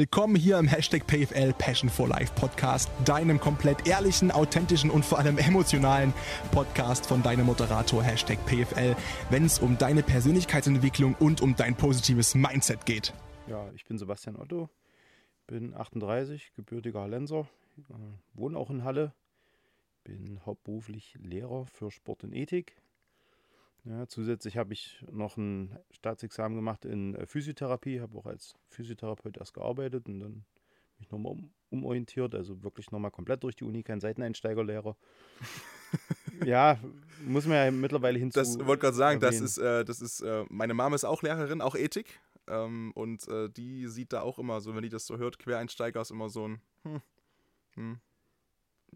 Willkommen hier im Hashtag PFL Passion for Life Podcast, deinem komplett ehrlichen, authentischen und vor allem emotionalen Podcast von deinem Moderator Hashtag PFL, wenn es um deine Persönlichkeitsentwicklung und um dein positives Mindset geht. Ja, ich bin Sebastian Otto, bin 38, gebürtiger Hallenser, äh, wohne auch in Halle, bin hauptberuflich Lehrer für Sport und Ethik. Ja, zusätzlich habe ich noch ein Staatsexamen gemacht in äh, Physiotherapie, habe auch als Physiotherapeut erst gearbeitet und dann mich nochmal um, umorientiert, also wirklich nochmal komplett durch die Uni, kein Seiteneinsteigerlehrer. ja, muss man ja mittlerweile hinzu. Das wollte gerade sagen, erwähnen. das ist, äh, das ist, äh, meine Mama ist auch Lehrerin, auch Ethik. Ähm, und äh, die sieht da auch immer so, wenn die das so hört, Quereinsteiger ist immer so ein, hm, hm.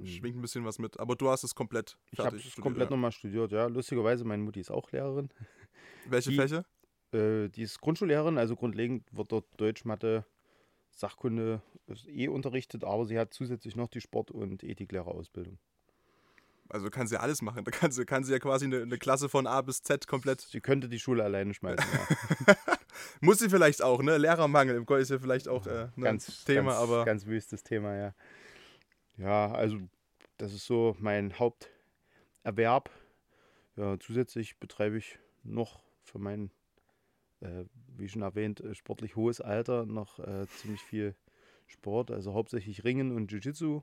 Schwingt ein bisschen was mit. Aber du hast es komplett Ich habe es komplett ja. nochmal studiert, ja. Lustigerweise, meine Mutti ist auch Lehrerin. Welche die, Fläche? Äh, die ist Grundschullehrerin, also grundlegend wird dort Deutsch, Mathe, Sachkunde eh unterrichtet, aber sie hat zusätzlich noch die Sport- und Ethiklehrerausbildung. Also kann sie alles machen. Da kann sie, kann sie ja quasi eine, eine, Klasse von A bis Z komplett. Sie könnte die Schule alleine schmeißen, ja. Muss sie vielleicht auch, ne? Lehrermangel im ist ja vielleicht auch äh, ne? ganz, Thema, ganz, aber. Ganz wüstes Thema, ja. Ja, also das ist so mein Haupterwerb. Ja, zusätzlich betreibe ich noch für mein, äh, wie schon erwähnt, äh, sportlich hohes Alter noch äh, ziemlich viel Sport, also hauptsächlich Ringen und Jiu-Jitsu.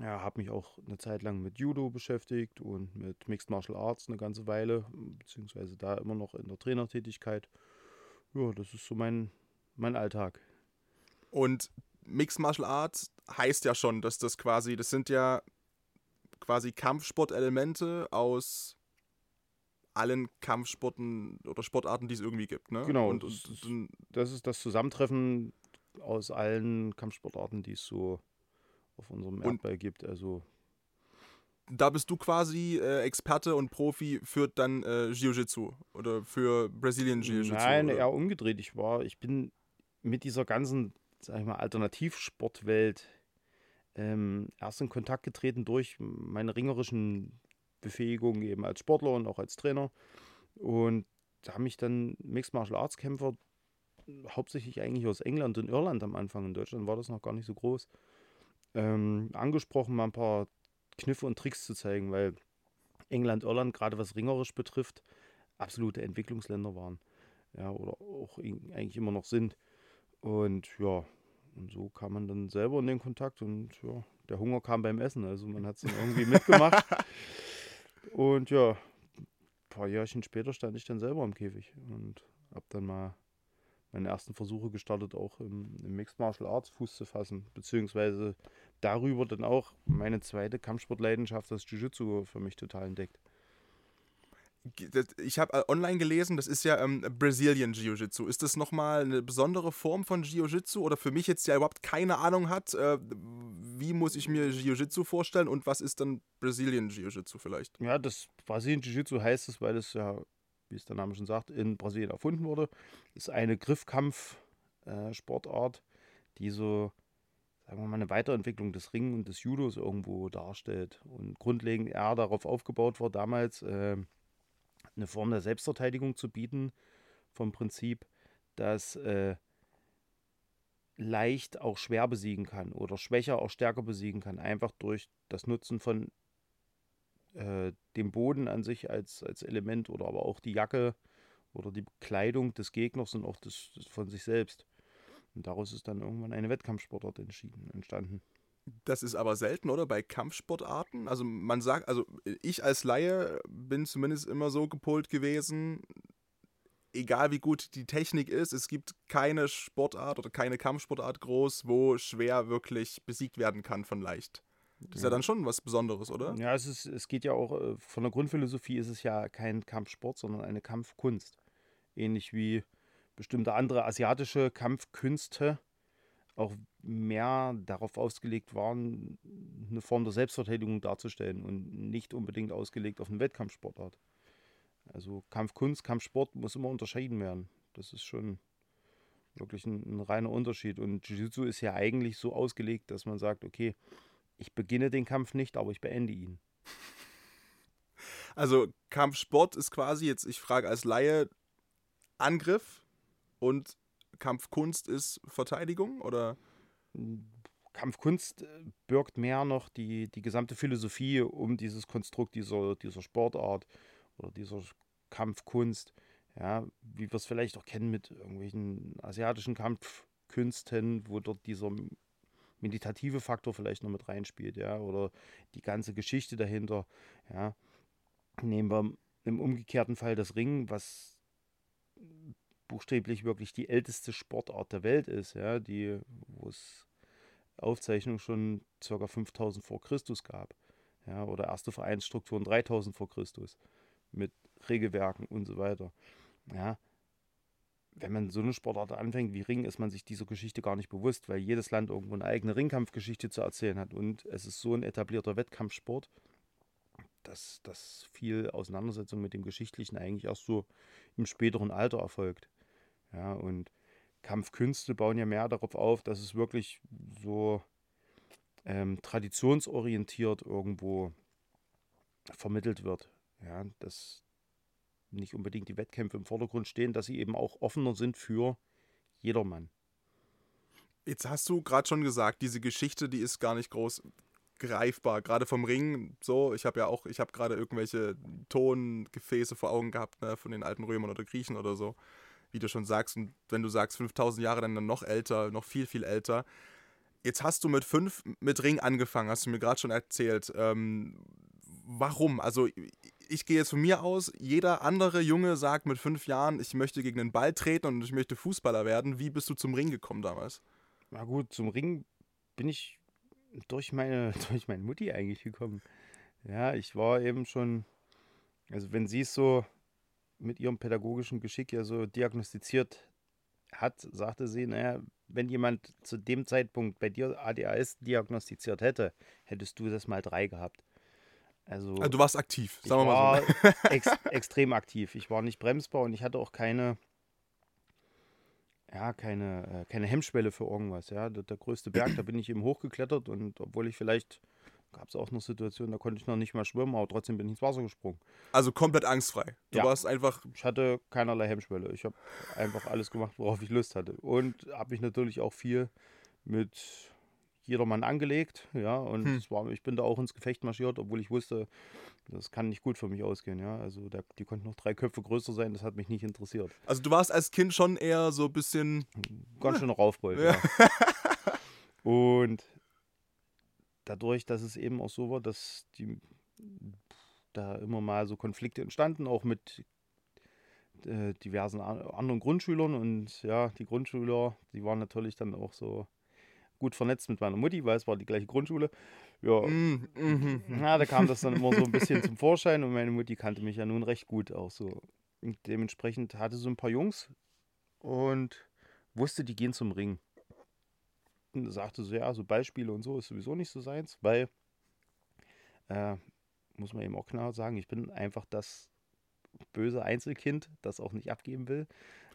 Ja, habe mich auch eine Zeit lang mit Judo beschäftigt und mit Mixed Martial Arts eine ganze Weile, beziehungsweise da immer noch in der Trainertätigkeit. Ja, das ist so mein, mein Alltag. Und Mixed Martial Arts heißt ja schon, dass das quasi, das sind ja quasi Kampfsportelemente aus allen Kampfsporten oder Sportarten, die es irgendwie gibt. Ne? Genau, und, und, und, das ist das Zusammentreffen aus allen Kampfsportarten, die es so auf unserem Erdball gibt. Also da bist du quasi äh, Experte und Profi für dann äh, Jiu-Jitsu oder für Brazilian Jiu-Jitsu? Nein, oder? eher umgedreht. Ich war, ich bin mit dieser ganzen sag ich mal, Alternativsportwelt ähm, erst in Kontakt getreten durch meine ringerischen Befähigungen eben als Sportler und auch als Trainer. Und da haben mich dann Mixed Martial Arts Kämpfer hauptsächlich eigentlich aus England und Irland am Anfang. In Deutschland war das noch gar nicht so groß. Ähm, angesprochen, mal ein paar Kniffe und Tricks zu zeigen, weil England, Irland, gerade was ringerisch betrifft, absolute Entwicklungsländer waren. Ja, oder auch eigentlich immer noch sind. Und ja, und so kam man dann selber in den Kontakt und ja, der Hunger kam beim Essen. Also man hat es dann irgendwie mitgemacht. und ja, ein paar Jährchen später stand ich dann selber im Käfig und habe dann mal meine ersten Versuche gestartet, auch im, im, Mixed Martial Arts Fuß zu fassen, beziehungsweise darüber dann auch meine zweite Kampfsportleidenschaft, das Jiu-Jitsu, für mich total entdeckt ich habe äh, online gelesen, das ist ja ähm, Brazilian Jiu-Jitsu. Ist das nochmal eine besondere Form von Jiu-Jitsu oder für mich jetzt ja überhaupt keine Ahnung hat, äh, wie muss ich mir Jiu-Jitsu vorstellen und was ist dann Brazilian Jiu-Jitsu vielleicht? Ja, das Brazilian Jiu-Jitsu heißt es, weil es ja, wie es der Name schon sagt, in Brasilien erfunden wurde. Ist eine Griffkampf-Sportart, äh, die so, sagen wir mal, eine Weiterentwicklung des Ringen und des Judos irgendwo darstellt und grundlegend eher darauf aufgebaut war damals. Äh, eine Form der Selbstverteidigung zu bieten, vom Prinzip, dass äh, leicht auch schwer besiegen kann oder schwächer auch stärker besiegen kann, einfach durch das Nutzen von äh, dem Boden an sich als, als Element oder aber auch die Jacke oder die Kleidung des Gegners und auch des, des von sich selbst. Und daraus ist dann irgendwann eine Wettkampfsportart entschieden, entstanden. Das ist aber selten, oder? Bei Kampfsportarten. Also man sagt, also ich als Laie bin zumindest immer so gepolt gewesen, egal wie gut die Technik ist, es gibt keine Sportart oder keine Kampfsportart groß, wo schwer wirklich besiegt werden kann von leicht. Das ist ja, ja dann schon was Besonderes, oder? Ja, es, ist, es geht ja auch, äh, von der Grundphilosophie ist es ja kein Kampfsport, sondern eine Kampfkunst. Ähnlich wie bestimmte andere asiatische Kampfkünste auch mehr darauf ausgelegt waren, eine Form der Selbstverteidigung darzustellen und nicht unbedingt ausgelegt auf eine Wettkampfsportart. Also Kampfkunst, Kampfsport muss immer unterschieden werden. Das ist schon wirklich ein, ein reiner Unterschied. Und Jiu-Jitsu ist ja eigentlich so ausgelegt, dass man sagt, okay, ich beginne den Kampf nicht, aber ich beende ihn. Also Kampfsport ist quasi jetzt, ich frage als Laie, Angriff und Kampfkunst ist Verteidigung oder? Kampfkunst äh, birgt mehr noch die, die gesamte Philosophie um dieses Konstrukt dieser, dieser Sportart oder dieser Kampfkunst. Ja, wie wir es vielleicht auch kennen mit irgendwelchen asiatischen Kampfkünsten, wo dort dieser meditative Faktor vielleicht noch mit reinspielt, ja, oder die ganze Geschichte dahinter, ja. Nehmen wir im umgekehrten Fall das Ringen, was buchstäblich wirklich die älteste Sportart der Welt ist, ja, die, wo es Aufzeichnungen schon ca. 5000 vor Christus gab, ja, oder erste Vereinsstrukturen 3000 vor Christus mit Regelwerken und so weiter. Ja, wenn man so eine Sportart anfängt wie Ring, ist man sich dieser Geschichte gar nicht bewusst, weil jedes Land irgendwo eine eigene Ringkampfgeschichte zu erzählen hat. Und es ist so ein etablierter Wettkampfsport, dass, dass viel Auseinandersetzung mit dem Geschichtlichen eigentlich erst so im späteren Alter erfolgt. Ja, und Kampfkünste bauen ja mehr darauf auf, dass es wirklich so ähm, traditionsorientiert irgendwo vermittelt wird. Ja, dass nicht unbedingt die Wettkämpfe im Vordergrund stehen, dass sie eben auch offener sind für jedermann. Jetzt hast du gerade schon gesagt, diese Geschichte, die ist gar nicht groß greifbar, gerade vom Ring. So, ich habe ja auch, ich habe gerade irgendwelche Tongefäße vor Augen gehabt, ne, von den alten Römern oder Griechen oder so wie du schon sagst, und wenn du sagst 5000 Jahre, dann, noch älter, noch viel, viel älter. Jetzt hast du mit fünf mit Ring angefangen, hast du mir gerade schon erzählt. Ähm, warum? Also ich gehe jetzt von mir aus, jeder andere Junge sagt mit fünf Jahren, ich möchte gegen den Ball treten und ich möchte Fußballer werden. Wie bist du zum Ring gekommen damals? Na gut, zum Ring bin ich durch meine, durch meine Mutti eigentlich gekommen. Ja, ich war eben schon, also wenn sie es so mit ihrem pädagogischen Geschick ja so diagnostiziert hat, sagte sie, naja, wenn jemand zu dem Zeitpunkt bei dir ADHS diagnostiziert hätte, hättest du das mal drei gehabt. Also, also du warst aktiv, sagen wir mal so. ex extrem aktiv. Ich war nicht bremsbar und ich hatte auch keine, ja, keine, äh, keine Hemmschwelle für irgendwas. Ja. Der, der größte Berg, da bin ich eben hochgeklettert und obwohl ich vielleicht gab es auch noch Situationen, da konnte ich noch nicht mal schwimmen, aber trotzdem bin ich ins Wasser gesprungen. Also komplett angstfrei. Du ja. warst einfach. Ich hatte keinerlei Hemmschwelle. Ich habe einfach alles gemacht, worauf ich Lust hatte. Und habe mich natürlich auch viel mit jedermann angelegt, ja, und hm. war, ich bin da auch ins Gefecht marschiert, obwohl ich wusste, das kann nicht gut für mich ausgehen, ja. Also der, die konnten noch drei Köpfe größer sein, das hat mich nicht interessiert. Also du warst als Kind schon eher so ein bisschen. Ganz schön Raufbold, ja. ja. und dadurch, dass es eben auch so war, dass die da immer mal so Konflikte entstanden, auch mit äh, diversen anderen Grundschülern. Und ja, die Grundschüler, die waren natürlich dann auch so gut vernetzt mit meiner Mutti, weil es war die gleiche Grundschule. Ja, mm, mm, ja da kam das dann immer so ein bisschen zum Vorschein. Und meine Mutti kannte mich ja nun recht gut auch so. Und dementsprechend hatte so ein paar Jungs und wusste, die gehen zum Ring sagte so, ja, so Beispiele und so ist sowieso nicht so seins, weil, äh, muss man eben auch klar sagen, ich bin einfach das böse Einzelkind, das auch nicht abgeben will.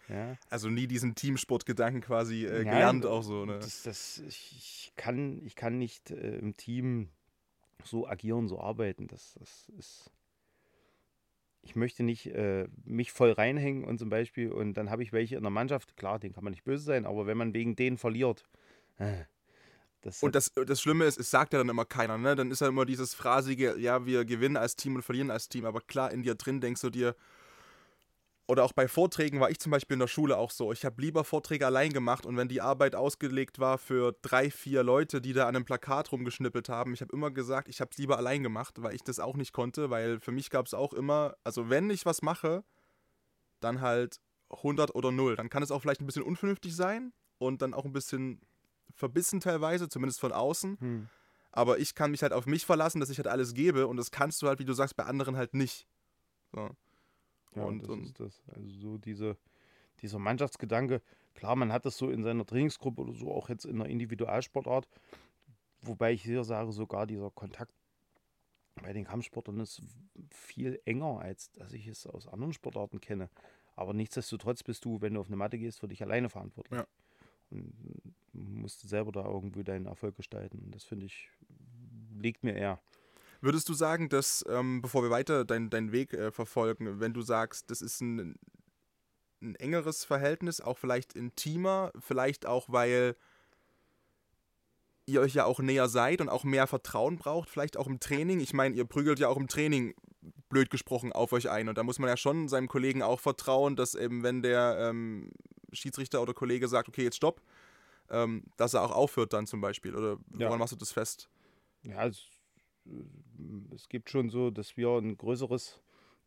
Ja. Also nie diesen Teamsportgedanken quasi äh, gelernt auch so, ne? Das, das, ich, kann, ich kann nicht äh, im Team so agieren, so arbeiten. Das, das ist. Ich möchte nicht äh, mich voll reinhängen und zum Beispiel, und dann habe ich welche in der Mannschaft, klar, den kann man nicht böse sein, aber wenn man wegen denen verliert, das und das, das Schlimme ist, es sagt ja dann immer keiner, ne? Dann ist ja immer dieses phrasige, ja, wir gewinnen als Team und verlieren als Team, aber klar, in dir drin denkst du dir, oder auch bei Vorträgen war ich zum Beispiel in der Schule auch so. Ich habe lieber Vorträge allein gemacht und wenn die Arbeit ausgelegt war für drei, vier Leute, die da an einem Plakat rumgeschnippelt haben, ich habe immer gesagt, ich habe es lieber allein gemacht, weil ich das auch nicht konnte, weil für mich gab es auch immer, also wenn ich was mache, dann halt 100 oder 0. Dann kann es auch vielleicht ein bisschen unvernünftig sein und dann auch ein bisschen verbissen teilweise, zumindest von außen. Hm. Aber ich kann mich halt auf mich verlassen, dass ich halt alles gebe und das kannst du halt, wie du sagst, bei anderen halt nicht. So. Ja, und, das und ist das. Also so diese, dieser Mannschaftsgedanke, klar, man hat das so in seiner Trainingsgruppe oder so, auch jetzt in einer Individualsportart, wobei ich hier sage, sogar dieser Kontakt bei den Kampfsportern ist viel enger, als dass ich es aus anderen Sportarten kenne. Aber nichtsdestotrotz bist du, wenn du auf eine Matte gehst, für dich alleine verantwortlich. Ja. Und musst selber da irgendwie deinen Erfolg gestalten. Und das finde ich, liegt mir eher. Würdest du sagen, dass, ähm, bevor wir weiter deinen dein Weg äh, verfolgen, wenn du sagst, das ist ein ein engeres Verhältnis, auch vielleicht intimer, vielleicht auch, weil ihr euch ja auch näher seid und auch mehr Vertrauen braucht, vielleicht auch im Training. Ich meine, ihr prügelt ja auch im Training, blöd gesprochen, auf euch ein. Und da muss man ja schon seinem Kollegen auch vertrauen, dass eben, wenn der ähm, Schiedsrichter oder Kollege sagt, okay, jetzt stopp, ähm, dass er auch aufhört dann zum Beispiel. Oder woran ja. machst du das fest? Ja, es, es gibt schon so, dass wir ein größeres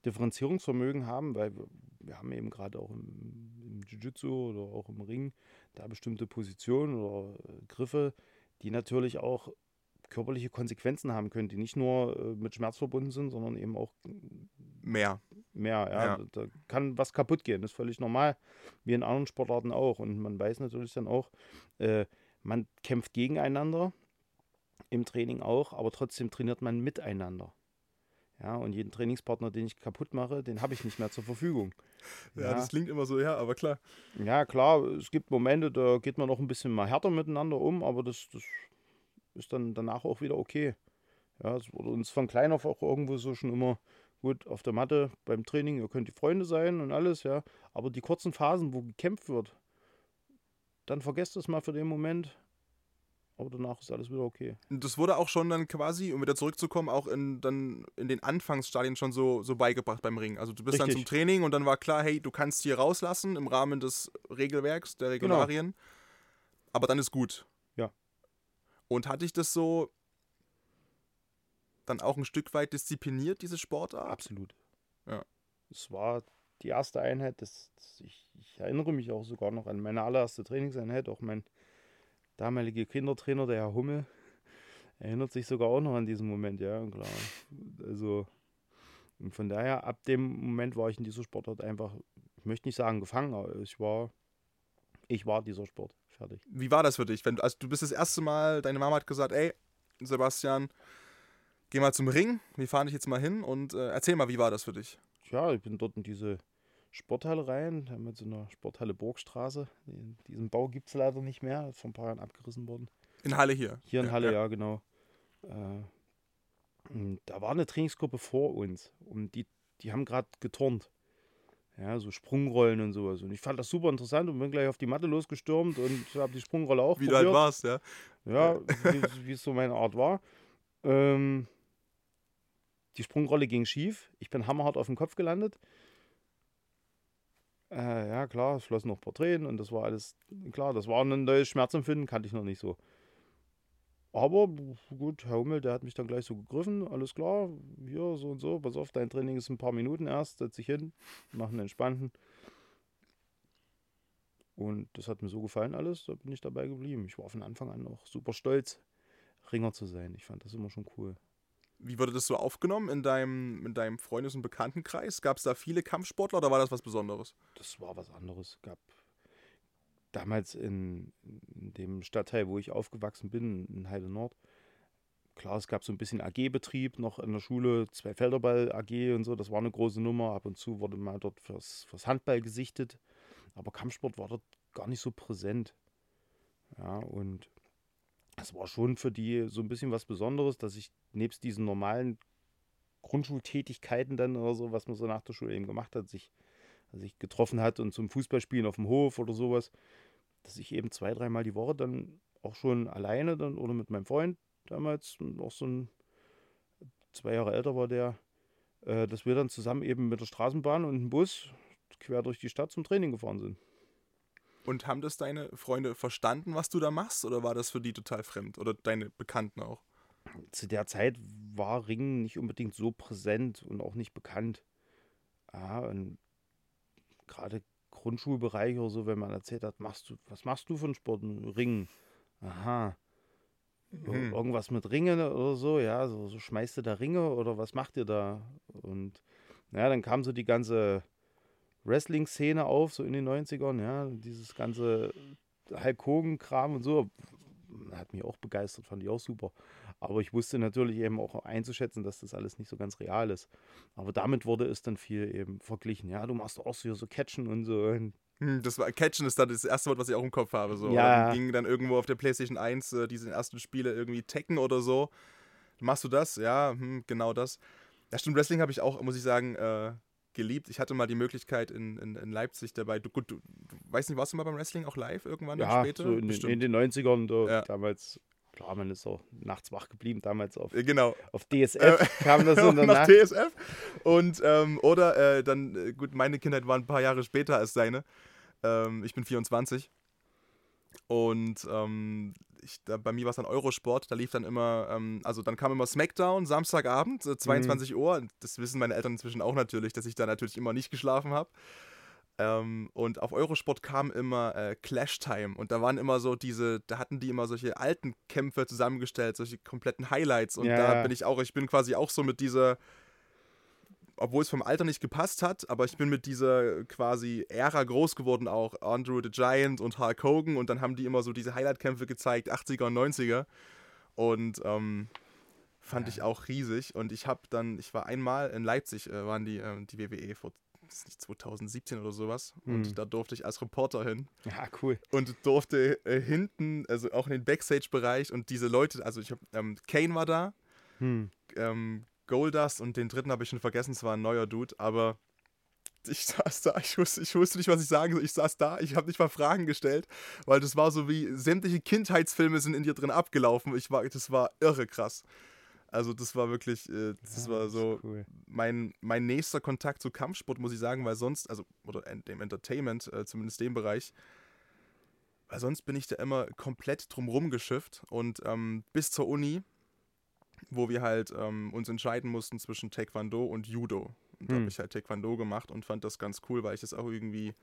Differenzierungsvermögen haben, weil wir, wir haben eben gerade auch im, im Jiu-Jitsu oder auch im Ring da bestimmte Positionen oder äh, Griffe, die natürlich auch körperliche Konsequenzen haben können, die nicht nur äh, mit Schmerz verbunden sind, sondern eben auch mehr. Mehr, ja. ja. Da kann was kaputt gehen. Das ist völlig normal, wie in anderen Sportarten auch. Und man weiß natürlich dann auch, äh, man kämpft gegeneinander im Training auch, aber trotzdem trainiert man miteinander. Ja, und jeden Trainingspartner, den ich kaputt mache, den habe ich nicht mehr zur Verfügung. Ja, ja, das klingt immer so, ja, aber klar. Ja, klar, es gibt Momente, da geht man noch ein bisschen mal härter miteinander um, aber das, das ist dann danach auch wieder okay. Ja, es wurde uns von klein auf auch irgendwo so schon immer gut auf der Matte beim Training, ihr könnt die Freunde sein und alles, ja. Aber die kurzen Phasen, wo gekämpft wird, dann vergesst es mal für den Moment aber danach ist alles wieder okay. Und das wurde auch schon dann quasi, um wieder zurückzukommen, auch in, dann in den Anfangsstadien schon so, so beigebracht beim Ring. Also du bist Richtig. dann zum Training und dann war klar, hey, du kannst hier rauslassen im Rahmen des Regelwerks, der genau. Regularien. Genau. Aber dann ist gut. Und hatte ich das so dann auch ein Stück weit diszipliniert, diese Sportart? Absolut. Ja. Es war die erste Einheit, das, das ich, ich, erinnere mich auch sogar noch an meine allererste Trainingseinheit, auch mein damalige Kindertrainer, der Herr Hummel, erinnert sich sogar auch noch an diesen Moment, ja, klar. Also, von daher, ab dem Moment war ich in dieser Sportart einfach, ich möchte nicht sagen gefangen, aber ich war, ich war dieser Sport. Fertig. Wie war das für dich? Wenn, also du bist das erste Mal, deine Mama hat gesagt, ey, Sebastian, geh mal zum Ring, wir fahren dich jetzt mal hin und äh, erzähl mal, wie war das für dich? Ja, ich bin dort in diese Sporthalle rein. Haben wir so eine Sporthalle Burgstraße. Diesen Bau gibt es leider nicht mehr. Ist vor ein paar Jahren abgerissen worden. In Halle hier? Hier in ja, Halle, ja, ja genau. Äh, da war eine Trainingsgruppe vor uns und die, die haben gerade geturnt. Ja, so Sprungrollen und sowas. Und ich fand das super interessant und bin gleich auf die Matte losgestürmt und habe die Sprungrolle auch Wie probiert. du halt warst, ja. Ja, wie es so meine Art war. Ähm, die Sprungrolle ging schief. Ich bin hammerhart auf dem Kopf gelandet. Äh, ja, klar, es flossen noch ein paar Tränen und das war alles, klar, das war ein neues Schmerzempfinden, kannte ich noch nicht so. Aber gut, Herr Hummel, der hat mich dann gleich so gegriffen, alles klar, hier so und so, pass auf, dein Training ist ein paar Minuten erst, setz dich hin, mach einen entspannten. Und das hat mir so gefallen alles, da bin ich dabei geblieben. Ich war von Anfang an auch super stolz, Ringer zu sein. Ich fand das immer schon cool. Wie wurde das so aufgenommen in deinem, in deinem Freundes- und Bekanntenkreis? Gab es da viele Kampfsportler oder war das was Besonderes? Das war was anderes. Es gab damals in, in, dem Stadtteil, wo ich aufgewachsen bin, in Heide Nord, klar, es gab so ein bisschen AG-Betrieb noch in der Schule, zwei Felderball AG und so, das war eine große Nummer. Ab und zu wurde mal dort fürs, fürs Handball gesichtet, aber Kampfsport war dort gar nicht so präsent. Ja, und es war schon für die so ein bisschen was Besonderes, dass ich nebst diesen normalen Grundschultätigkeiten dann oder so, was man so nach der Schule eben gemacht hat, sich, sich getroffen hat und zum Fußballspielen auf dem Hof oder sowas, dass ich eben zwei, dreimal die Woche dann auch schon alleine dann oder mit meinem Freund damals, auch so ein zwei Jahre älter war der, äh, dass wir dann zusammen eben mit der Straßenbahn und dem Bus quer durch die Stadt zum Training gefahren sind. Und haben das deine Freunde verstanden, was du da machst, oder war das für die total fremd? Oder deine Bekannten auch? Zu der Zeit war Ringen nicht unbedingt so präsent und auch nicht bekannt. Ja, und gerade Grundschulbereich oder so, wenn man erzählt hat, machst du, was machst du für einen Sport? Ringen. Aha. Mhm. Irgendwas mit Ringen oder so, ja, so, so schmeißt du da Ringe oder was macht ihr da? Und ja, dann kam so die ganze Wrestling-Szene auf, so in den 90ern, ja, dieses ganze Hulk Hogan-Kram und so. Hat mich auch begeistert, fand ich auch super. Aber ich wusste natürlich eben auch einzuschätzen, dass das alles nicht so ganz real ist. Aber damit wurde es dann viel eben verglichen. Ja, du machst auch so, so Catchen und so. Hm, das war Catchen ist dann das erste Wort, was ich auch im Kopf habe. So. Ja. Ging dann irgendwo auf der PlayStation 1 äh, diese ersten Spiele irgendwie Tekken oder so. Machst du das? Ja, hm, genau das. Ja, stimmt. Wrestling habe ich auch, muss ich sagen, äh, geliebt. Ich hatte mal die Möglichkeit in, in, in Leipzig dabei. Du, gut, du, du weißt nicht, warst du mal beim Wrestling auch live irgendwann ja, später? so in, den- in den 90ern, da, Ja. damals, klar, man ist auch nachts wach geblieben, damals auf, Äh, Genau. auf DSF kam das in der nach Nacht. TSF. Und, ähm, oder äh, dann, äh, gut, meine Kindheit war ein paar Jahre später als seine. Ähm, ich bin 24. Und ähm, ich, da, bei mir war es dann Eurosport, da lief dann immer, ähm, also dann kam immer Smackdown, Samstagabend, äh, 22 Uhr. Das wissen meine Eltern inzwischen auch natürlich, dass ich da natürlich immer nicht geschlafen habe. Ähm, und auf Eurosport kam immer äh, Clash Time. Und da waren immer so diese, da hatten die immer solche alten Kämpfe zusammengestellt, solche kompletten Highlights. Und Ja, da ja. bin ich auch, ich bin quasi auch so mit dieser, obwohl es vom Alter nicht gepasst hat, aber ich bin mit dieser quasi Ära groß geworden auch, Andrew the Giant und Hulk Hogan. Und dann haben die immer so diese Highlight-Kämpfe gezeigt, 80er und 90er und ähm, fand Ja. ich auch riesig. Und ich habe dann, ich war einmal in Leipzig, äh, waren die, äh, die WWE vor ist nicht 2017 oder sowas Hm. und da durfte ich als Reporter hin Ja, cool. und durfte äh, hinten, also auch in den Backstage-Bereich und diese Leute, also ich habe, ähm, Kane war da, Hm. ähm, Goldust und den dritten habe ich schon vergessen, es war ein neuer Dude, aber ich saß da, ich wusste, ich wusste nicht, was ich sagen soll. Ich saß da, ich habe nicht mal Fragen gestellt, weil das war so wie sämtliche Kindheitsfilme sind in dir drin abgelaufen. Ich war, das war irre krass. Also das war wirklich, äh, das Ja, war so Cool. mein, mein nächster Kontakt zu Kampfsport, muss ich sagen, weil sonst, also, oder dem Entertainment, äh, zumindest dem Bereich, weil sonst bin ich da immer komplett drumrum geschifft und ähm, bis zur Uni, wo wir halt ähm, uns entscheiden mussten zwischen Taekwondo und Judo. Und da Hm. habe ich halt Taekwondo gemacht und fand das ganz cool, weil ich das auch irgendwie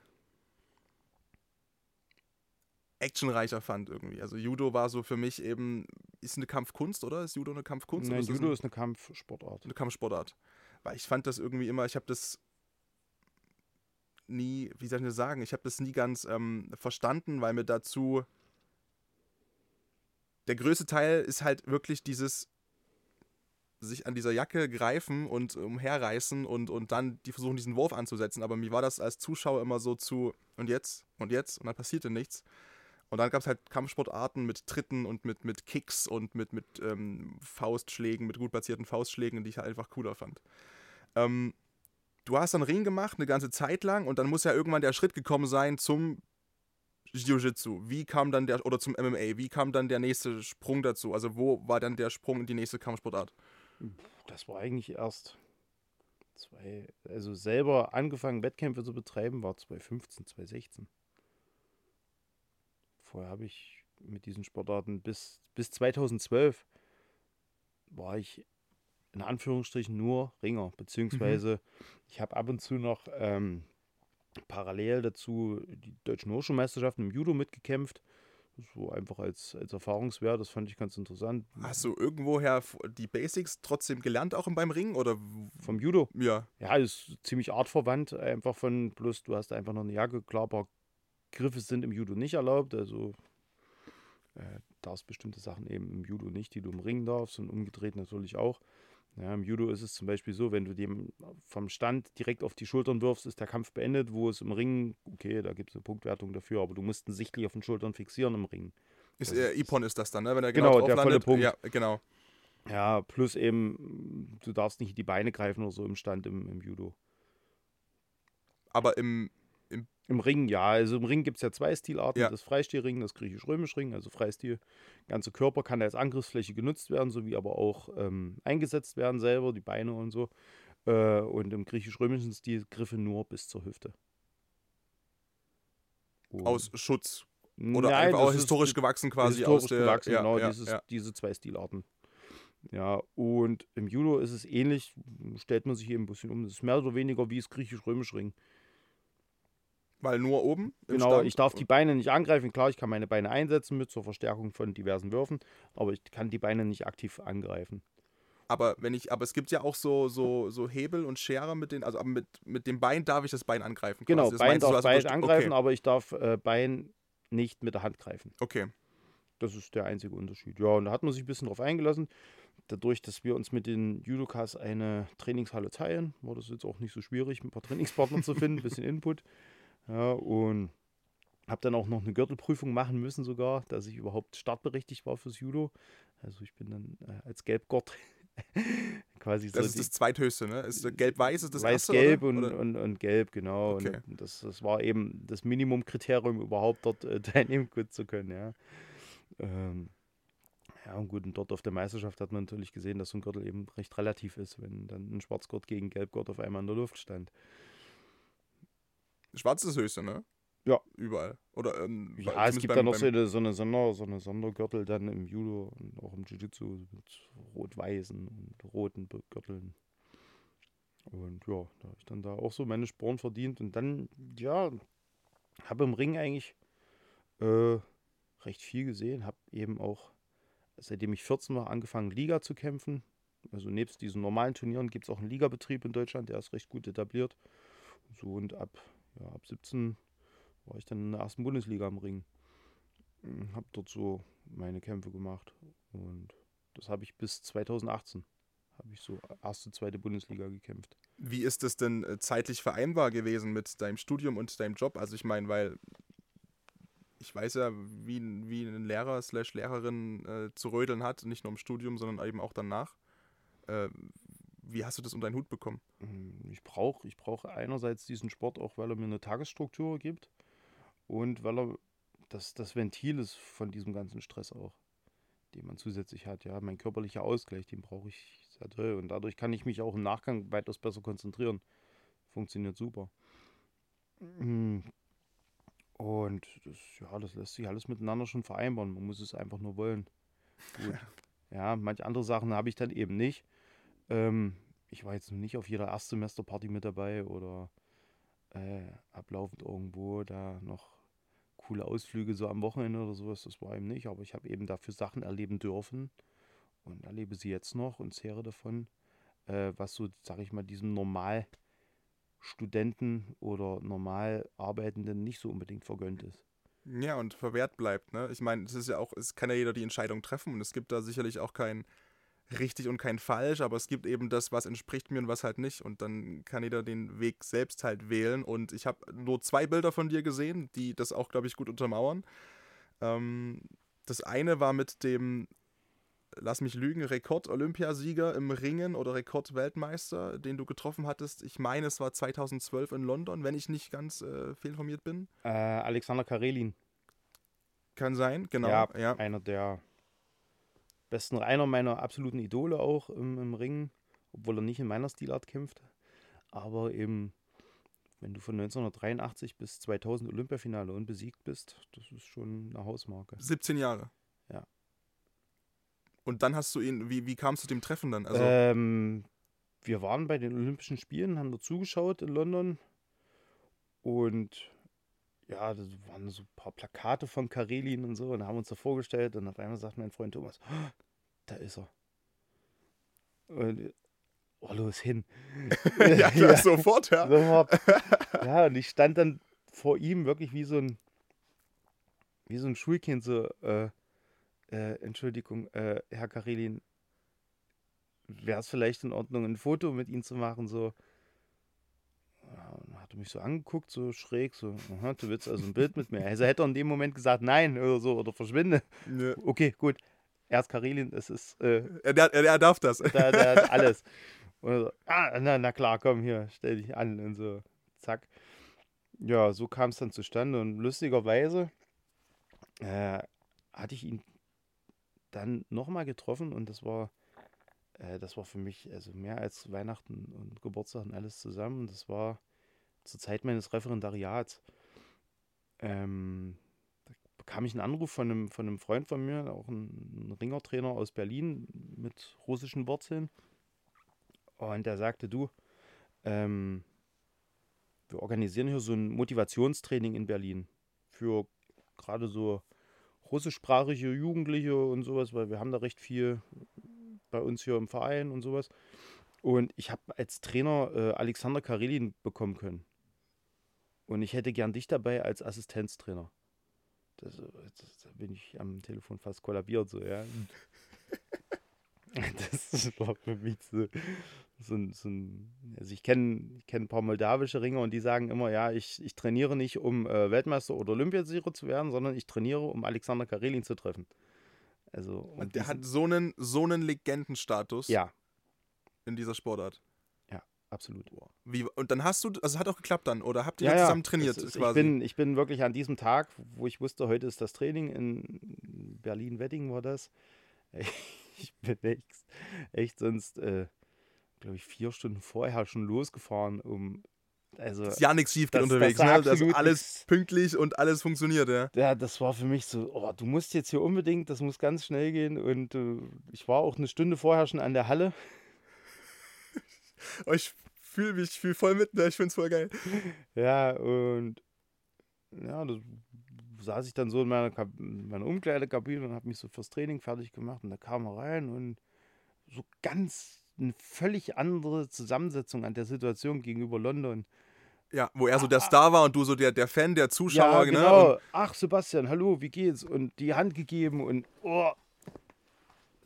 actionreicher fand irgendwie. Also Judo war so für mich eben, ist eine Kampfkunst, oder? Ist Judo eine Kampfkunst? Nein, oder ist Judo ein- ist eine Kampfsportart. eine Kampfsportart. Weil ich fand das irgendwie immer, ich habe das nie, wie soll ich das sagen, ich habe das nie ganz ähm, verstanden, weil mir dazu der größte Teil ist halt wirklich dieses sich an dieser Jacke greifen und umherreißen und, und dann die versuchen, diesen Wurf anzusetzen. Aber mir war das als Zuschauer immer so zu und jetzt und jetzt und dann passierte nichts. Und dann gab es halt Kampfsportarten mit Tritten und mit, mit Kicks und mit, mit ähm, Faustschlägen, mit gut platzierten Faustschlägen, die ich halt einfach cooler fand. Ähm, du hast dann Ring gemacht, eine ganze Zeit lang, und dann muss ja irgendwann der Schritt gekommen sein zum Jiu-Jitsu. Wie kam dann der, oder zum MMA, wie kam dann der nächste Sprung dazu? Also wo war dann der Sprung in die nächste Kampfsportart? Das war eigentlich erst zwei, also selber angefangen, Wettkämpfe zu betreiben, war 2015, 2016. Vorher habe ich mit diesen Sportarten bis, bis 2012 war ich in Anführungsstrichen nur Ringer, beziehungsweise ich habe ab und zu noch ähm, parallel dazu die deutschen Hochschulmeisterschaften im Judo mitgekämpft. So einfach als, als Erfahrungswert, das fand ich ganz interessant. Hast du irgendwoher die Basics trotzdem gelernt, auch beim Ringen? Oder Vom Judo. ja, Ja, ist ziemlich artverwandt, einfach von, bloß du hast einfach noch eine Jacke, klar, paar Griffe sind im Judo nicht erlaubt, also äh, darfst bestimmte Sachen eben im Judo nicht, die du im Ring darfst und umgedreht natürlich auch. Ja, Im Judo ist es zum Beispiel so, wenn du dem vom Stand direkt auf die Schultern wirfst, ist der Kampf beendet, wo es im Ring, okay, da gibt es eine Punktwertung dafür, aber du musst ihn sichtlich auf den Schultern fixieren im Ring. ist, äh, ist- Ipon ist das dann, ne? Wenn er Genau, genau, der volle landet. Punkt. Ja, genau. Ja, plus eben, du darfst nicht die Beine greifen oder so im Stand im, im Judo. Aber im, Im Ring, ja. Also im Ring gibt es ja zwei Stilarten. Ja. Das Freistilring, das griechisch-römisch-Ring, also Freistil. Ganze Körper kann als Angriffsfläche genutzt werden, sowie aber auch ähm, eingesetzt werden selber, die Beine und so. Äh, und im griechisch-römischen Stil Griffe nur bis zur Hüfte. Und- aus Schutz. Oder Nein, einfach auch historisch gewachsen quasi historisch aus der. gewachsen, ja, genau, ja, dieses, diese zwei Stilarten. Ja, und im Judo ist es ähnlich, stellt man sich eben ein bisschen um. Das ist mehr oder weniger wie das griechisch-römische Ring. Weil nur oben. Genau, Stand- ich darf die Beine nicht angreifen. Klar, ich kann meine Beine einsetzen mit zur Verstärkung von diversen Würfen, aber ich kann die Beine nicht aktiv angreifen. Aber wenn ich, aber es gibt ja auch so, so, so Hebel und Schere mit den, also aber mit, mit dem Bein darf ich das Bein angreifen. Genau, quasi. Das Bein du, darf also Bein angreifen, aber ich darf äh, Bein nicht mit der Hand greifen. Okay, okay. Das ist der einzige Unterschied. Ja, und da hat man sich ein bisschen drauf eingelassen. Dadurch, dass wir uns mit den Judokas eine Trainingshalle teilen, war das jetzt auch nicht so schwierig, ein paar Trainingspartner zu finden, ein bisschen Input. Ja, und habe dann auch noch eine Gürtelprüfung machen müssen sogar, dass ich überhaupt startberechtigt war fürs Judo. Also ich bin dann äh, als Gelbgurt Quasi so Das ist das zweithöchste, ne? Ist gelb-weiß ist das erste, Weiß-Gelb oder? und, Oder? und, und Gelb, genau. Okay. Und das, das war eben das Minimumkriterium, überhaupt dort äh, teilnehmen gut zu können, ja. Ähm, ja, und gut, und dort auf der Meisterschaft hat man natürlich gesehen, dass so ein Gürtel eben recht relativ ist, wenn dann ein Schwarzgurt gegen Gelbgurt auf einmal in der Luft stand. Schwarz ist das höchste, ne? Ja. Überall. Oder, ähm, bei- Ja, es gibt beim- da noch so eine, so, eine Sonder, so eine Sondergürtel dann im Judo und auch im Jiu-Jitsu mit rot-weißen und roten Gürteln. Und ja, da habe ich dann da auch so meine Sporen verdient und dann, ja, habe im Ring eigentlich äh, recht viel gesehen, habe eben auch, seitdem ich 14 war, angefangen Liga zu kämpfen. Also nebst diesen normalen Turnieren gibt es auch einen Ligabetrieb in Deutschland, der ist recht gut etabliert. So und ab, ja, ab 17 war ich dann in der ersten Bundesliga im Ring. Habe dort so meine Kämpfe gemacht und das habe ich bis 2018 habe ich so erste, zweite Bundesliga gekämpft. Wie ist das denn äh, zeitlich vereinbar gewesen mit deinem Studium und deinem Job? Also ich meine, weil ich weiß ja, wie, wie ein Lehrer slash Lehrerin äh, zu rödeln hat, nicht nur im Studium, sondern eben auch danach. Äh, wie hast du das unter deinen Hut bekommen? Mm, Ich brauche ich brauch einerseits diesen Sport auch, weil er mir eine Tagesstruktur gibt und weil er das, das Ventil ist von diesem ganzen Stress auch, den man zusätzlich hat. Ja, mein körperlicher Ausgleich, den brauche ich sehr toll und dadurch kann ich mich auch im Nachgang weitaus besser konzentrieren. Funktioniert super. Mm. Und das, ja, das lässt sich alles miteinander schon vereinbaren. Man muss es einfach nur wollen. Gut. Ja, manche andere Sachen habe ich dann eben nicht. Ähm, ich war jetzt noch nicht auf jeder Erstsemesterparty mit dabei oder äh, ablaufend irgendwo da noch coole Ausflüge so am Wochenende oder sowas. Das war eben nicht, aber ich habe eben dafür Sachen erleben dürfen und erlebe sie jetzt noch und zehre davon, äh, was so, sag ich mal, diesem Normalstudenten oder normal Arbeitenden nicht so unbedingt vergönnt ist. Ja, und verwehrt bleibt, ne? Ich meine, es ist ja auch, es kann ja jeder die Entscheidung treffen und es gibt da sicherlich auch kein richtig und kein falsch, aber es gibt eben das, was entspricht mir und was halt nicht. Und dann kann jeder den Weg selbst halt wählen. Und ich habe nur zwei Bilder von dir gesehen, die das auch, glaube ich, gut untermauern. Ähm, das eine war mit dem, lass mich lügen, Rekord-Olympiasieger im Ringen oder Rekord-Weltmeister, den du getroffen hattest. Ich meine, es war 2012 in London, wenn ich nicht ganz äh, fehlinformiert bin. Äh, Alexander Karelin, Kann sein, genau. Ja, ja. einer der besten, einer meiner absoluten Idole auch im, im Ring, obwohl er nicht in meiner Stilart kämpft. Aber eben, wenn du von 1983 bis 2000 Olympiafinale unbesiegt bist, das ist schon eine Hausmarke. 17 Jahre. Ja. Und dann hast du ihn, wie, wie kamst du dem Treffen dann? Also, Ähm, wir waren bei den Olympischen Spielen, haben da zugeschaut in London und ja, das waren so ein paar Plakate von Karelin und so und haben uns da vorgestellt und auf einmal sagt mein Freund Thomas, "Ah, da ist er. Und oh, los hin. ja, klar, sofort, ja. Sofort. Ja, und ich stand dann vor ihm wirklich wie so ein, wie so ein Schulkind, so, äh, äh, Entschuldigung, äh, Herr Karelin, wäre es vielleicht in Ordnung, ein Foto mit Ihnen zu machen, so. Ja, und dann hat er mich so angeguckt, so schräg, so, aha, du willst also ein Bild mit mir. Also hätte er in dem Moment gesagt, nein, oder so, oder verschwinde. Nö. Okay, gut. Er ist Karelin, es ist, äh, Er, er, er darf das. da, da hat alles. Und er so, ah, na, na klar, komm hier, stell dich an und so, zack. Ja, so kam es dann zustande und lustigerweise äh, hatte ich ihn dann nochmal getroffen und das war, äh, das war für mich also mehr als Weihnachten und Geburtstag und alles zusammen. Das war zur Zeit meines Referendariats. Ähm, bekam ich einen Anruf von einem, von einem Freund von mir, auch ein, ein Ringertrainer aus Berlin mit russischen Wurzeln. Und der sagte, du, ähm, wir organisieren hier so ein Motivationstraining in Berlin für gerade so russischsprachige Jugendliche und sowas, weil wir haben da recht viel bei uns hier im Verein und sowas. Und ich habe als Trainer äh, Alexander Karelin bekommen können. Und ich hätte gern dich dabei als Assistenztrainer. Das, das, da bin ich am Telefon fast kollabiert, so, ja. Das war für mich so, so, ein, so ein. Also, ich kenne ich kenn ein paar moldawische Ringer und die sagen immer: Ja, ich, ich trainiere nicht, um äh, Weltmeister oder Olympiasieger zu werden, sondern ich trainiere, um Alexander Karelin zu treffen. Also, Und der diesen- hat so einen, so einen Legendenstatus. Ja, in dieser Sportart. Absolut. Wie, und dann hast du, also es hat auch geklappt dann, oder habt ihr ja, zusammen trainiert? Ist, ich, bin, ich bin wirklich an diesem Tag, wo ich wusste, heute ist das Training in Berlin-Wedding war das. Ich bin echt, echt sonst, äh, glaube ich, vier Stunden vorher schon losgefahren, um also, ist ja nichts schief unterwegs, das ne? Also alles pünktlich und alles funktioniert, ja. Ja, das war für mich so, oh, du musst jetzt hier unbedingt, das muss ganz schnell gehen. Und äh, ich war auch eine Stunde vorher schon an der Halle. Oh, ich fühle mich, ich fühle voll mit, ne? ich finde es voll geil. Ja, und ja, da saß ich dann so in meiner, Kab meiner Umkleidekabine und habe mich so fürs Training fertig gemacht. Und da kam er rein und so ganz eine völlig andere Zusammensetzung an der Situation gegenüber London. Ja, wo er so der Star war und du so der, der Fan, der Zuschauer. Ja, genau. Ne? Ach, Sebastian, hallo, wie geht's? Und die Hand gegeben und oh,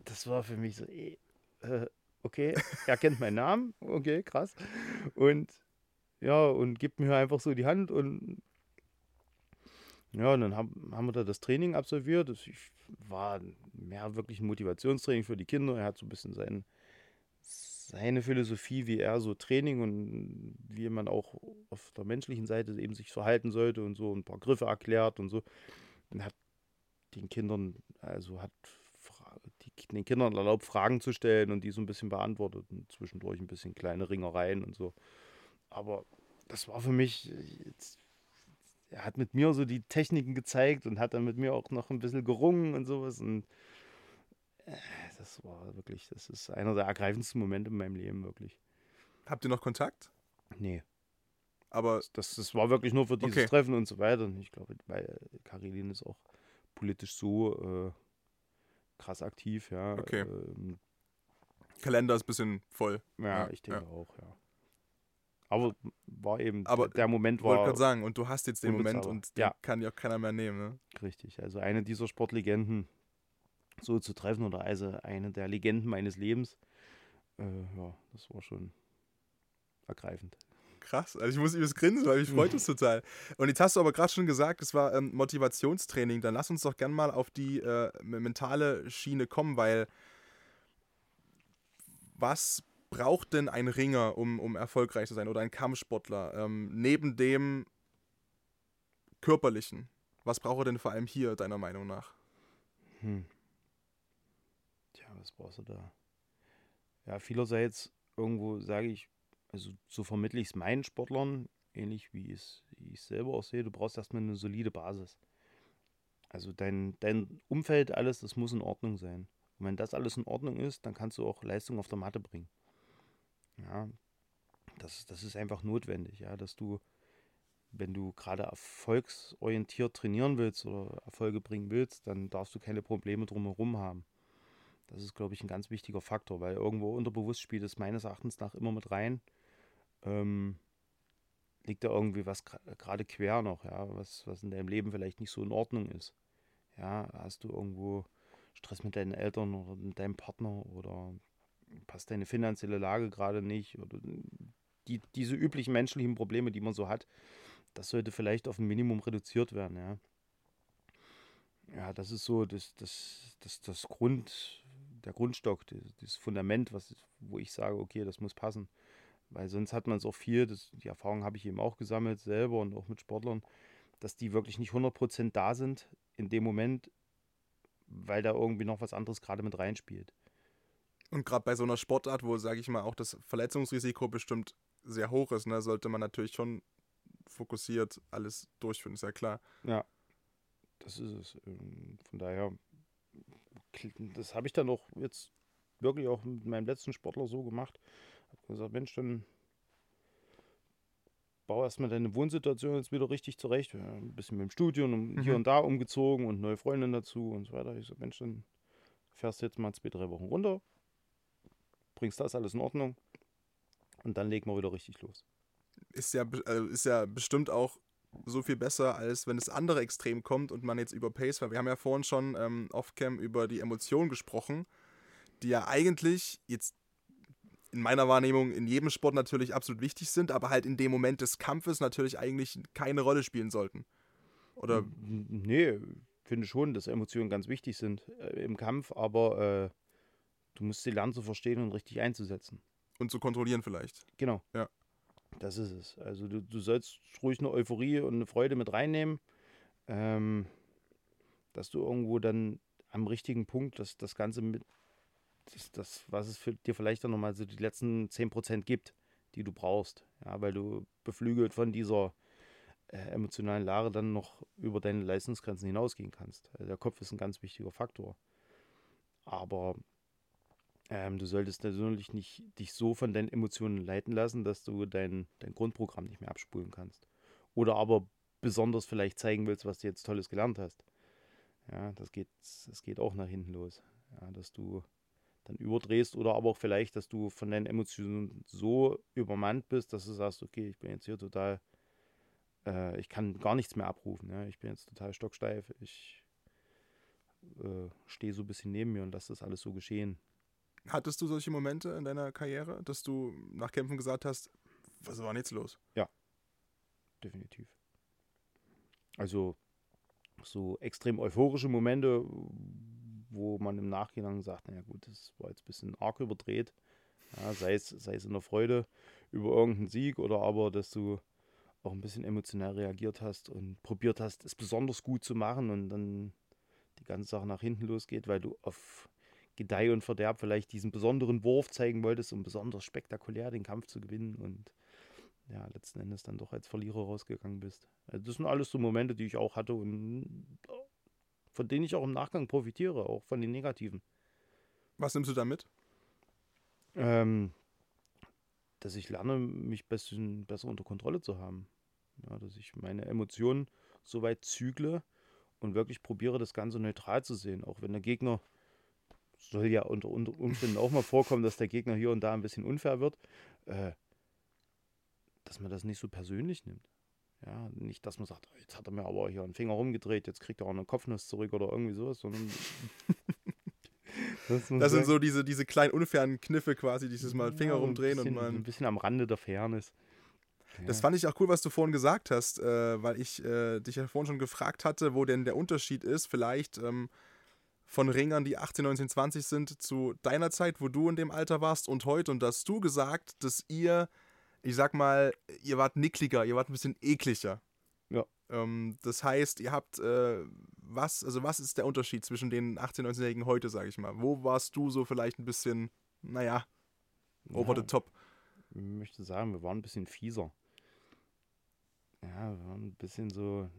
das war für mich so, ey, äh, okay, er kennt meinen Namen, okay, krass. Und ja, und gibt mir einfach so die Hand und ja, und dann haben, haben wir da das Training absolviert. Das war mehr wirklich ein Motivationstraining für die Kinder. Er hat so ein bisschen seinen seine Philosophie, wie er so Training und wie man auch auf der menschlichen Seite eben sich verhalten sollte und so ein paar Griffe erklärt und so. Und hat den Kindern, also hat den Kindern erlaubt, Fragen zu stellen und die so ein bisschen beantwortet und zwischendurch ein bisschen kleine Ringereien und so. Aber das war für mich, jetzt, er hat mit mir so die Techniken gezeigt und hat dann mit mir auch noch ein bisschen gerungen und sowas und äh, das war wirklich, das ist einer der ergreifendsten Momente in meinem Leben, wirklich. Habt ihr noch Kontakt? Nee. Aber. Das, das war wirklich nur für dieses okay. Treffen und so weiter. Und ich glaube, weil Karilin ist auch politisch so äh, krass aktiv, ja. Okay. Ähm, Kalender ist ein bisschen voll. Ja, ja ich denke ja. auch, ja. Aber war eben, aber der Moment war. Wollte gerade sagen, und du hast jetzt den Moment und den ja. kann ja auch keiner mehr nehmen, ne? Richtig, also eine dieser Sportlegenden, so zu treffen oder also eine der Legenden meines Lebens. Äh, ja, das war schon ergreifend. Krass, also ich muss übelst grinsen, weil mich freut es total. Und jetzt hast du aber gerade schon gesagt, es war ähm, Motivationstraining. Dann lass uns doch gerne mal auf die äh, mentale Schiene kommen, weil was braucht denn ein Ringer, um, um erfolgreich zu sein oder ein Kampfsportler? Ähm, neben dem körperlichen. Was braucht er denn vor allem hier, deiner Meinung nach? Hm was brauchst du da? Ja, vielerseits irgendwo sage ich, also so vermittle ich es meinen Sportlern, ähnlich wie es ich selber auch sehe, du brauchst erstmal eine solide Basis. Also dein, dein Umfeld, alles, das muss in Ordnung sein. Und wenn das alles in Ordnung ist, dann kannst du auch Leistung auf der Matte bringen. Ja, das, das ist einfach notwendig, ja, dass du, wenn du gerade erfolgsorientiert trainieren willst oder Erfolge bringen willst, dann darfst du keine Probleme drumherum haben. Das ist, glaube ich, ein ganz wichtiger Faktor, weil irgendwo unterbewusst spielt es meines Erachtens nach immer mit rein. Ähm, liegt da irgendwie was gerade quer noch, ja, was, was in deinem Leben vielleicht nicht so in Ordnung ist. Ja, hast du irgendwo Stress mit deinen Eltern oder mit deinem Partner oder passt deine finanzielle Lage gerade nicht oder die, diese üblichen menschlichen Probleme, die man so hat, das sollte vielleicht auf ein Minimum reduziert werden, ja. Ja, das ist so das, das, das, das Grund, der Grundstock, das Fundament, was, wo ich sage, okay, das muss passen. Weil sonst hat man es auch viel, das, die Erfahrung habe ich eben auch gesammelt, selber und auch mit Sportlern, dass die wirklich nicht 100% da sind in dem Moment, weil da irgendwie noch was anderes gerade mit reinspielt. Und gerade bei so einer Sportart, wo, sage ich mal, auch das Verletzungsrisiko bestimmt sehr hoch ist, ne, sollte man natürlich schon fokussiert alles durchführen, ist ja klar. Ja, das ist es. Ähm, von daher das habe ich dann auch jetzt wirklich auch mit meinem letzten Sportler so gemacht. Habe gesagt, Mensch, dann bau erstmal deine Wohnsituation jetzt wieder richtig zurecht. Ein bisschen mit dem Studium und mhm. hier und da umgezogen und neue Freundin dazu und so weiter. Ich so, Mensch, dann fährst du jetzt mal zwei, drei Wochen runter, bringst das alles in Ordnung und dann legen wir wieder richtig los. Ist ja, also ist ja bestimmt auch so viel besser, als wenn das andere Extrem kommt und man jetzt über Pace, weil wir haben ja vorhin schon ähm, off-cam über die Emotionen gesprochen, die ja eigentlich jetzt in meiner Wahrnehmung in jedem Sport natürlich absolut wichtig sind, aber halt in dem Moment des Kampfes natürlich eigentlich keine Rolle spielen sollten. Oder? Nee, finde schon, dass Emotionen ganz wichtig sind äh, im Kampf, aber äh, du musst sie lernen zu verstehen und richtig einzusetzen. Und zu kontrollieren vielleicht. Genau. Ja. Das ist es. Also du, du sollst ruhig eine Euphorie und eine Freude mit reinnehmen, ähm, dass du irgendwo dann am richtigen Punkt das, das Ganze mit, das, was es für dir vielleicht dann nochmal so die letzten 10% gibt, die du brauchst. Ja, weil du beflügelt von dieser äh, emotionalen Lage dann noch über deine Leistungsgrenzen hinausgehen kannst. Also der Kopf ist ein ganz wichtiger Faktor. Aber ähm, du solltest natürlich nicht dich so von deinen Emotionen leiten lassen, dass du dein, dein Grundprogramm nicht mehr abspulen kannst. Oder aber besonders vielleicht zeigen willst, was du jetzt Tolles gelernt hast. Ja, das geht, das geht auch nach hinten los. Ja, dass du dann überdrehst oder aber auch vielleicht, dass du von deinen Emotionen so übermannt bist, dass du sagst, okay, ich bin jetzt hier total, äh, ich kann gar nichts mehr abrufen. Ja? Ich bin jetzt total stocksteif. Ich äh, stehe so ein bisschen neben mir und lasse das alles so geschehen. Hattest du solche Momente in deiner Karriere, dass du nach Kämpfen gesagt hast, was war denn jetzt los? Ja, definitiv. Also so extrem euphorische Momente, wo man im Nachhinein sagt, naja gut, das war jetzt ein bisschen arg überdreht. Ja, sei, es, sei es in der Freude über irgendeinen Sieg oder aber, dass du auch ein bisschen emotional reagiert hast und probiert hast, es besonders gut zu machen und dann die ganze Sache nach hinten losgeht, weil du auf Gedeih und Verderb vielleicht diesen besonderen Wurf zeigen wolltest, um besonders spektakulär den Kampf zu gewinnen und ja, letzten Endes dann doch als Verlierer rausgegangen bist. Also das sind alles so Momente, die ich auch hatte und von denen ich auch im Nachgang profitiere, auch von den negativen. Was nimmst du da mit? Ähm, dass ich lerne, mich bisschen besser unter Kontrolle zu haben. Ja, dass ich meine Emotionen so weit zügle und wirklich probiere, das Ganze neutral zu sehen. Auch wenn der Gegner soll ja unter, unter Umständen auch mal vorkommen, dass der Gegner hier und da ein bisschen unfair wird, äh, dass man das nicht so persönlich nimmt. Ja, nicht, dass man sagt, oh, jetzt hat er mir aber hier einen Finger rumgedreht, jetzt kriegt er auch eine Kopfnuss zurück oder irgendwie sowas, sondern. das, das sind so diese, diese kleinen unfairen Kniffe quasi, dieses Mal Finger ja, rumdrehen bisschen, und man. Ein bisschen am Rande der Fairness. Das ja. fand ich auch cool, was du vorhin gesagt hast, äh, weil ich äh, dich ja vorhin schon gefragt hatte, wo denn der Unterschied ist, vielleicht ähm, von Ringern, die 18, 19, 20 sind, zu deiner Zeit, wo du in dem Alter warst und heute. Und da hast du gesagt, dass ihr, ich sag mal, ihr wart nickliger, ihr wart ein bisschen ekliger. Ja. Ähm, das heißt, ihr habt, äh, was, also was ist der Unterschied zwischen den 18, 19-Jährigen heute, sag ich mal? Wo warst du so vielleicht ein bisschen, naja, over ja, the top? Ich möchte sagen, wir waren ein bisschen fieser. Ja, wir waren ein bisschen so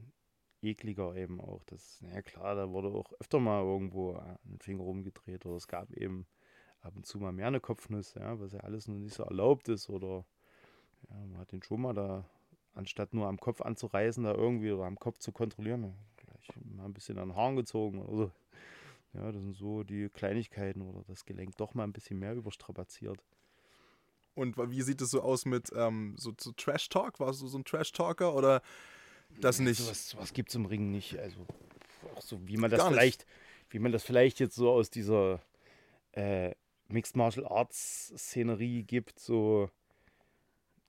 ekliger eben auch. Das, naja klar, da wurde auch öfter mal irgendwo ein Finger rumgedreht oder es gab eben ab und zu mal mehr eine Kopfnuss, ja, was ja alles noch nicht so erlaubt ist oder ja, man hat den schon mal da, anstatt nur am Kopf anzureißen, da irgendwie oder am Kopf zu kontrollieren, gleich mal ein bisschen an den Haaren gezogen oder so. Ja, das sind so die Kleinigkeiten oder das Gelenk doch mal ein bisschen mehr überstrapaziert. Und wie sieht es so aus mit ähm, so, so Trash-Talk? Warst du so ein Trash-Talker oder das nicht. Sowas, sowas gibt es im Ring nicht. Also auch so, wie man das vielleicht, wie man das vielleicht jetzt so aus dieser äh, Mixed Martial Arts Szenerie gibt, so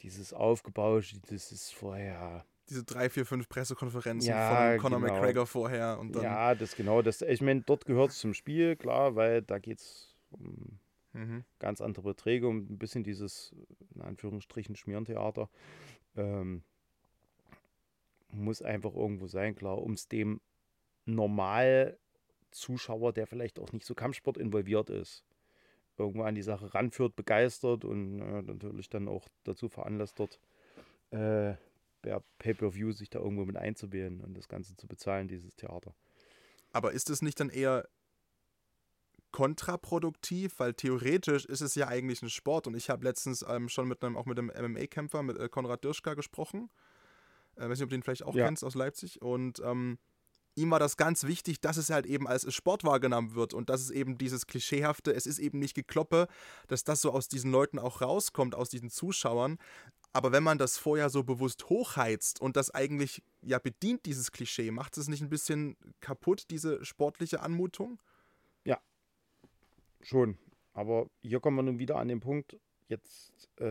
dieses Aufgebauschte, das ist vorher. Diese drei, vier, fünf Pressekonferenzen ja, von Conor genau. McGregor vorher und dann. Ja, das genau. Das, ich meine, dort gehört es zum Spiel, klar, weil da geht es um mhm. ganz andere Beträge, um ein bisschen dieses, in Anführungsstrichen, Schmierentheater. Ähm, muss einfach irgendwo sein, klar, um es dem normal Zuschauer, der vielleicht auch nicht so Kampfsport involviert ist, irgendwo an die Sache ranführt, begeistert und äh, natürlich dann auch dazu veranlasst, dort äh, per Pay-Per-View sich da irgendwo mit einzuwählen und das Ganze zu bezahlen, dieses Theater. Aber ist es nicht dann eher kontraproduktiv, weil theoretisch ist es ja eigentlich ein Sport und ich habe letztens ähm, schon mit einem, auch mit einem MMA-Kämpfer, mit äh, Konrad Dirschka gesprochen äh, weiß nicht, ob du den vielleicht auch ja. kennst aus Leipzig. Und ähm, ihm war das ganz wichtig, dass es halt eben als Sport wahrgenommen wird und dass es eben dieses Klischeehafte, es ist eben nicht Gekloppe, dass das so aus diesen Leuten auch rauskommt, aus diesen Zuschauern. Aber wenn man das vorher so bewusst hochheizt und das eigentlich ja bedient, dieses Klischee, macht es nicht ein bisschen kaputt, diese sportliche Anmutung? Ja, schon. Aber hier kommen wir nun wieder an den Punkt, jetzt äh,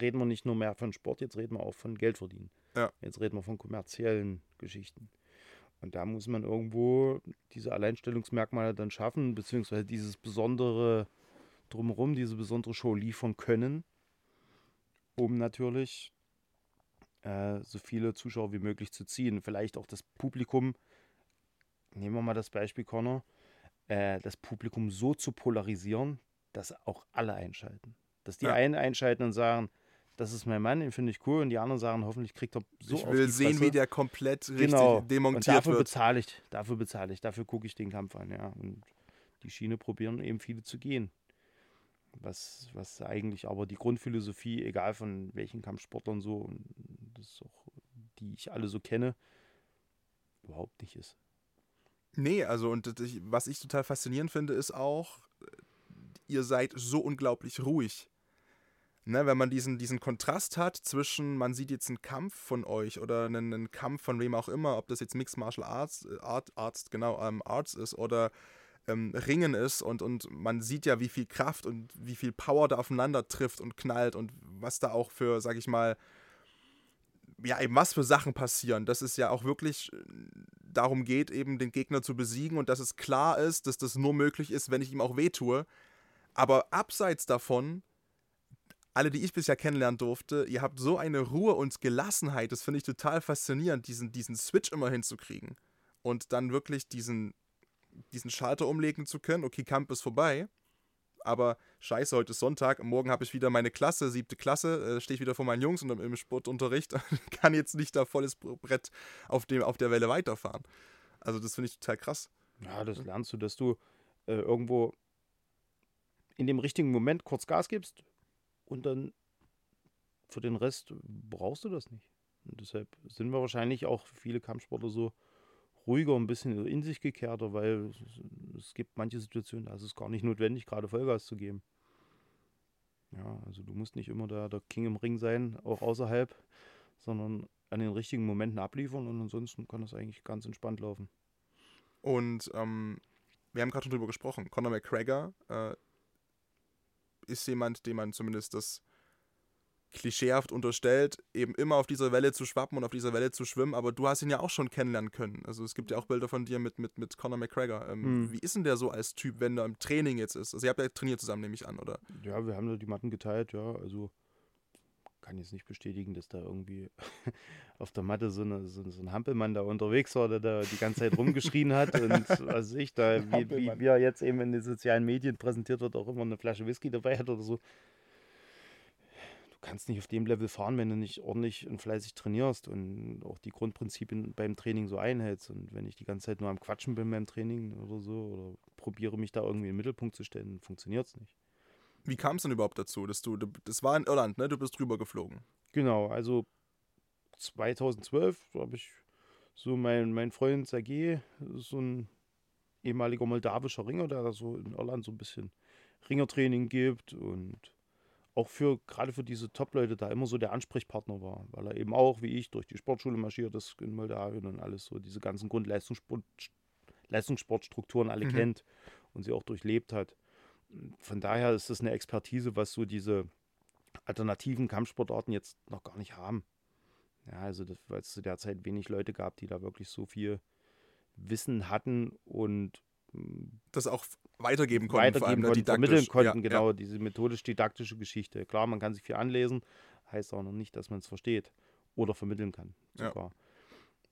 reden wir nicht nur mehr von Sport, jetzt reden wir auch von Geld verdienen. Ja. Jetzt reden wir von kommerziellen Geschichten. Und da muss man irgendwo diese Alleinstellungsmerkmale dann schaffen, beziehungsweise dieses besondere drumherum, diese besondere Show liefern können, um natürlich äh, so viele Zuschauer wie möglich zu ziehen. Vielleicht auch das Publikum, nehmen wir mal das Beispiel Connor, äh, das Publikum so zu polarisieren, dass auch alle einschalten. Dass die ja. einen einschalten und sagen, das ist mein Mann, den finde ich cool. Und die anderen sagen, hoffentlich kriegt er so Ich will sehen, wie der komplett richtig genau. demontiert und dafür wird. Bezahle ich, dafür bezahle ich, dafür gucke ich den Kampf an, ja. Und die Schiene probieren eben viele zu gehen. Was, was eigentlich aber die Grundphilosophie, egal von welchen Kampfsportlern so, und das ist auch, die ich alle so kenne, überhaupt nicht ist. Nee, also und was ich total faszinierend finde, ist auch, ihr seid so unglaublich ruhig. Ne, wenn man diesen, diesen Kontrast hat zwischen, man sieht jetzt einen Kampf von euch oder einen, einen Kampf von wem auch immer, ob das jetzt Mixed Martial Arts, äh, Art, Arts, genau, ähm, Arts ist oder ähm, Ringen ist und, und man sieht ja, wie viel Kraft und wie viel Power da aufeinander trifft und knallt und was da auch für, sag ich mal, ja, eben was für Sachen passieren, dass es ja auch wirklich äh, darum geht, eben den Gegner zu besiegen und dass es klar ist, dass das nur möglich ist, wenn ich ihm auch wehtue. Aber abseits davon alle, die ich bisher kennenlernen durfte, ihr habt so eine Ruhe und Gelassenheit, das finde ich total faszinierend, diesen, diesen Switch immer hinzukriegen. Und dann wirklich diesen, diesen Schalter umlegen zu können. Okay, Kampf ist vorbei. Aber scheiße, heute ist Sonntag. Morgen habe ich wieder meine Klasse, siebte Klasse, äh, stehe ich wieder vor meinen Jungs und im Sportunterricht kann jetzt nicht da volles Brett auf, dem, auf der Welle weiterfahren. Also das finde ich total krass. Ja, das lernst du, dass du äh, irgendwo in dem richtigen Moment kurz Gas gibst, und dann für den Rest brauchst du das nicht. Und deshalb sind wir wahrscheinlich auch viele Kampfsportler so ruhiger, ein bisschen in sich gekehrter, weil es gibt manche Situationen, da ist es gar nicht notwendig, gerade Vollgas zu geben. Ja, also du musst nicht immer der, der King im Ring sein, auch außerhalb, sondern an den richtigen Momenten abliefern und ansonsten kann das eigentlich ganz entspannt laufen. Und ähm, wir haben gerade schon drüber gesprochen. Conor McGregor äh, ist jemand, dem man zumindest das klischeehaft unterstellt, eben immer auf dieser Welle zu schwappen und auf dieser Welle zu schwimmen, aber du hast ihn ja auch schon kennenlernen können. Also es gibt ja auch Bilder von dir mit, mit, mit Conor McGregor. Ähm, hm. Wie ist denn der so als Typ, wenn er im Training jetzt ist? Also ihr habt ja trainiert zusammen, nehme ich an, oder? Ja, wir haben da die Matten geteilt, ja. Also kann jetzt nicht bestätigen, dass da irgendwie auf der Matte so, eine, so, so, ein Hampelmann da unterwegs war, der da die ganze Zeit rumgeschrien hat und was ich da, wie, wie, wie, er jetzt eben in den sozialen Medien präsentiert wird, auch immer eine Flasche Whisky dabei hat oder so. Du kannst nicht auf dem Level fahren, wenn du nicht ordentlich und fleißig trainierst und auch die Grundprinzipien beim Training so einhältst. Und wenn ich die ganze Zeit nur am Quatschen bin beim Training oder so oder probiere mich da irgendwie in den Mittelpunkt zu stellen, funktioniert es nicht. Wie kam es denn überhaupt dazu, dass du, das war in Irland, ne? Du bist drüber geflogen. Genau, also 2012 habe ich so mein, mein Freund Sergej, so ein ehemaliger moldawischer Ringer, der da so in Irland so ein bisschen Ringertraining gibt und auch für gerade für diese Top-Leute da immer so der Ansprechpartner war, weil er eben auch, wie ich, durch die Sportschule marschiert ist in Moldawien und alles so, diese ganzen Grundleistungssportstrukturen alle mhm. kennt und sie auch durchlebt hat von daher ist das eine Expertise, was so diese alternativen Kampfsportarten jetzt noch gar nicht haben. Ja, also weil es zu der Zeit wenig Leute gab, die da wirklich so viel Wissen hatten und hm, das auch weitergeben konnten, weitergeben vor allem, ne, konnten, vermitteln konnten, ja, genau, ja. diese methodisch-didaktische Geschichte. Klar, man kann sich viel anlesen, heißt auch noch nicht, dass man es versteht oder vermitteln kann sogar.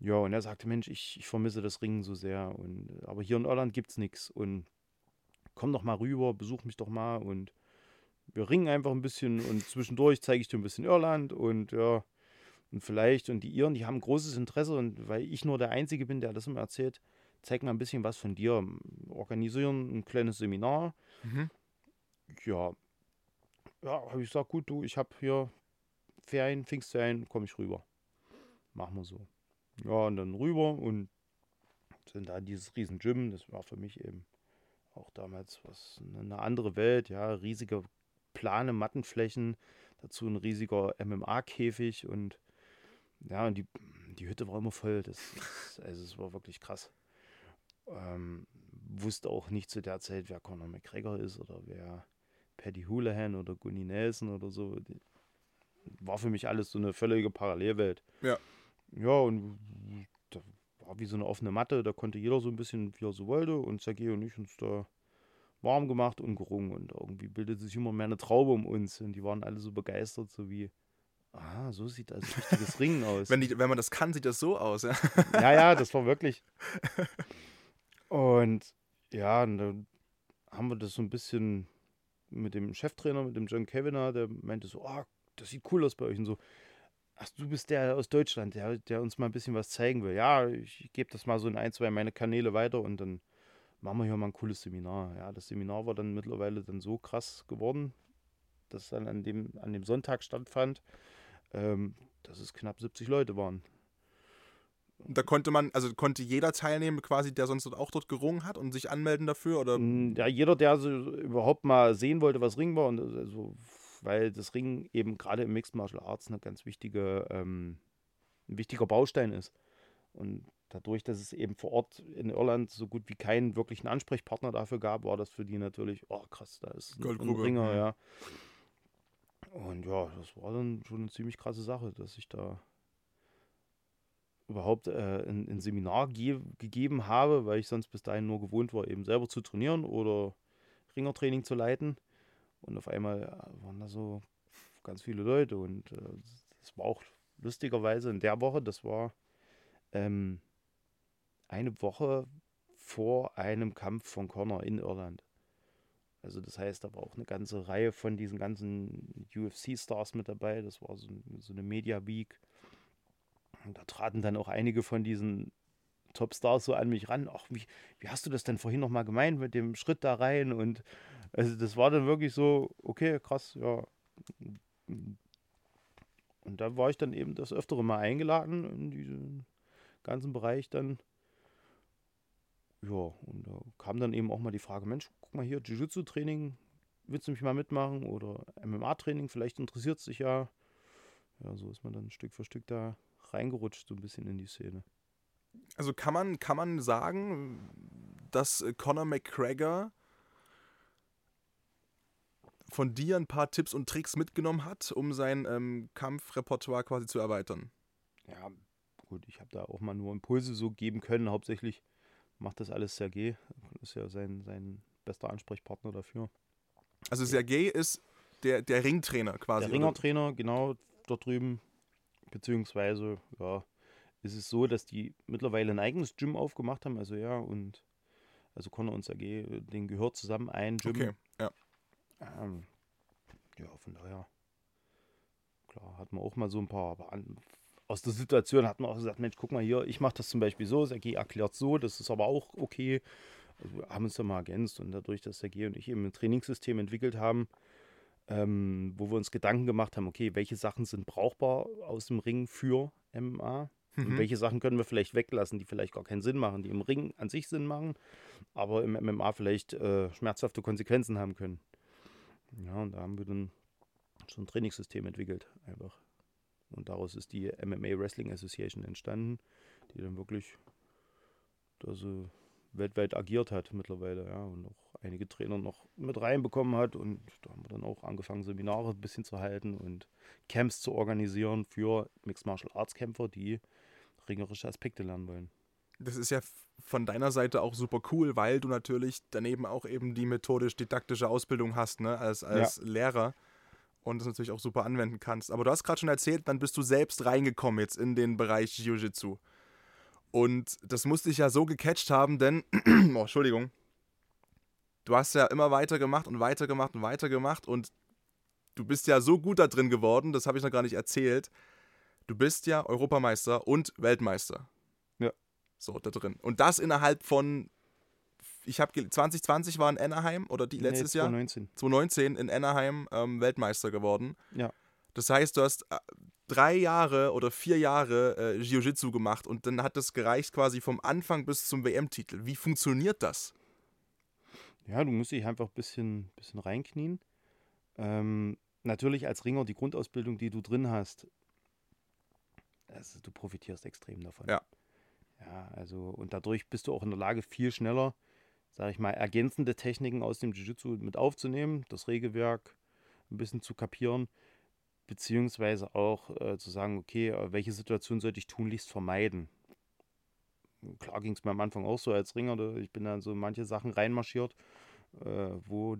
Ja. ja, und er sagte, Mensch, ich, ich vermisse das Ringen so sehr. Und, aber hier in Irland gibt es nichts. Und komm doch mal rüber, besuch mich doch mal und wir ringen einfach ein bisschen und zwischendurch zeige ich dir ein bisschen Irland und ja, und vielleicht, und die Iren, die haben großes Interesse und weil ich nur der Einzige bin, der das immer erzählt, zeig mal ein bisschen was von dir. Organisieren ein kleines Seminar. Mhm. Ja, ja, habe ich gesagt, gut, du, ich habe hier Ferien, Pfingstferien, komme ich rüber. Machen wir so. Ja, und dann rüber und sind da dieses riesen Gym, das war für mich eben auch damals was eine andere Welt, ja, riesige plane Mattenflächen, dazu ein riesiger MMA-Käfig und ja, und die, die Hütte war immer voll. Das, das also es war wirklich krass. Ähm, wusste auch nicht zu der Zeit, wer Conor McGregor ist oder wer Paddy Houlihan oder Gunny Nelson oder so. Die, war für mich alles so eine völlige Parallelwelt. Ja. Ja, und war wie so eine offene Matte, da konnte jeder so ein bisschen, wie er so wollte. Und Sergei und ich uns da warm gemacht und gerungen. Und irgendwie bildete sich immer mehr eine Traube um uns. Und die waren alle so begeistert, so wie ah, so sieht also richtiges Ringen aus. Wenn, die, wenn man das kann, sieht das so aus. Ja, ja, ja das war wirklich. Und ja, und dann haben wir das so ein bisschen mit dem Cheftrainer, mit dem John Kavanagh, der meinte so, oh, das sieht cool aus bei euch und so. Ach, du bist der aus Deutschland, der, der uns mal ein bisschen was zeigen will. Ja, ich gebe das mal so in ein, zwei meine Kanäle weiter und dann machen wir hier mal ein cooles Seminar. Ja, das Seminar war dann mittlerweile dann so krass geworden, dass dann an dem, an dem Sonntag stattfand, ähm, dass es knapp 70 Leute waren. Da konnte man, also konnte jeder teilnehmen, quasi, der sonst auch dort gerungen hat und sich anmelden dafür? Oder? Mm, ja, jeder, der also überhaupt mal sehen wollte, was Ring war, und also, weil das Ring eben gerade im Mixed Martial Arts eine ganz wichtige, ähm, ein wichtiger Baustein ist. Und dadurch, dass es eben vor Ort in Irland so gut wie keinen wirklichen Ansprechpartner dafür gab, war das für die natürlich, oh krass, da ist ein, ein Ringer, ja. Und ja, das war dann schon eine ziemlich krasse Sache, dass ich da überhaupt äh, ein, ein, Seminar ge gegeben habe, weil ich sonst bis dahin nur gewohnt war, eben selber zu trainieren oder Ringertraining zu leiten. Und auf einmal äh, waren da so ganz viele Leute und äh, das war auch lustigerweise in der Woche, das war ähm, eine Woche vor einem Kampf von Connor in Irland. Also das heißt, da war auch eine ganze Reihe von diesen ganzen UFC-Stars mit dabei. Das war so, so eine Media Week. Und da traten dann auch einige von diesen Topstars so an mich ran. Ach, wie, wie hast du das denn vorhin nochmal gemeint mit dem Schritt da rein? Und also das war dann wirklich so, okay, krass, ja. Und da war ich dann eben das öftere Mal eingeladen in diesen ganzen Bereich dann. Ja, und da kam dann eben auch mal die Frage, Mensch, guck mal hier, Jiu-Jitsu-Training, willst du mich mal mitmachen? Oder MMA-Training, vielleicht interessiert es dich ja. Ja, so ist man dann Stück für Stück da reingerutscht, so ein bisschen in die Szene. Also kann man, kann man sagen, dass Conor McGregor von dir ein paar Tipps und Tricks mitgenommen hat, um sein ähm, Kampfrepertoire quasi zu erweitern? Ja, gut, ich habe da auch mal nur Impulse so geben können. Hauptsächlich macht das alles Sergei. Ist ja sein, sein bester Ansprechpartner dafür. Also Sergei ist der, der Ringtrainer quasi. Der Ringertrainer, genau, dort drüben Beziehungsweise, ja, ist es so, dass die mittlerweile ein eigenes Gym aufgemacht haben. Also ja, und also Connor und Sergei, den gehört zusammen ein Gym. Okay. Ähm, ja, von daher, klar, hat man auch mal so ein paar, aber an, aus der Situation hat man auch gesagt, Mensch, guck mal hier, ich mache das zum Beispiel so, Sergei erklärt so, das ist aber auch okay. Also wir haben uns da mal ergänzt und dadurch, dass Sergei und ich eben ein Trainingssystem entwickelt haben, ähm, wo wir uns Gedanken gemacht haben, okay, welche Sachen sind brauchbar aus dem Ring für MMA mhm. und welche Sachen können wir vielleicht weglassen, die vielleicht gar keinen Sinn machen, die im Ring an sich Sinn machen, aber im MMA vielleicht äh, schmerzhafte Konsequenzen haben können. Ja, und da haben wir dann so ein Trainingssystem entwickelt, einfach. Und daraus ist die MMA Wrestling Association entstanden, die dann wirklich da so weltweit agiert hat mittlerweile, ja, und auch einige Trainer noch mit reinbekommen hat. Und da haben wir dann auch angefangen, Seminare ein bisschen zu halten und Camps zu organisieren für Mixed Martial Arts Kämpfer, die ringerische Aspekte lernen wollen. Das ist ja von deiner Seite auch super cool, weil du natürlich daneben auch eben die methodisch-didaktische Ausbildung hast, ne, als, als ja. Lehrer und das natürlich auch super anwenden kannst. Aber du hast gerade schon erzählt, dann bist du selbst reingekommen jetzt in den Bereich Jiu-Jitsu. Und das musste ich ja so gecatcht haben, denn, oh, Entschuldigung, du hast ja immer weiter gemacht und weiter gemacht und weiter gemacht und du bist ja so gut da drin geworden, das habe ich noch gar nicht erzählt. Du bist ja Europameister und Weltmeister. So, da drin. Und das innerhalb von, ich habe 2020 war in Anaheim oder die letztes nee, 2019. Jahr? 2019 in Anaheim ähm, Weltmeister geworden. Ja. Das heißt, du hast äh, drei Jahre oder vier Jahre äh, Jiu-Jitsu gemacht und dann hat das gereicht quasi vom Anfang bis zum WM-Titel. Wie funktioniert das? Ja, du musst dich einfach ein bisschen, bisschen reinknien. Ähm, natürlich als Ringer die Grundausbildung, die du drin hast, also du profitierst extrem davon. Ja. Ja, also und dadurch bist du auch in der Lage, viel schneller, sage ich mal, ergänzende Techniken aus dem Jiu-Jitsu mit aufzunehmen, das Regelwerk ein bisschen zu kapieren, beziehungsweise auch äh, zu sagen, okay, äh, welche Situation sollte ich tunlichst vermeiden klar ging es mir am Anfang auch so als Ringer. Ich bin dann so manche Sachen reinmarschiert, äh, wo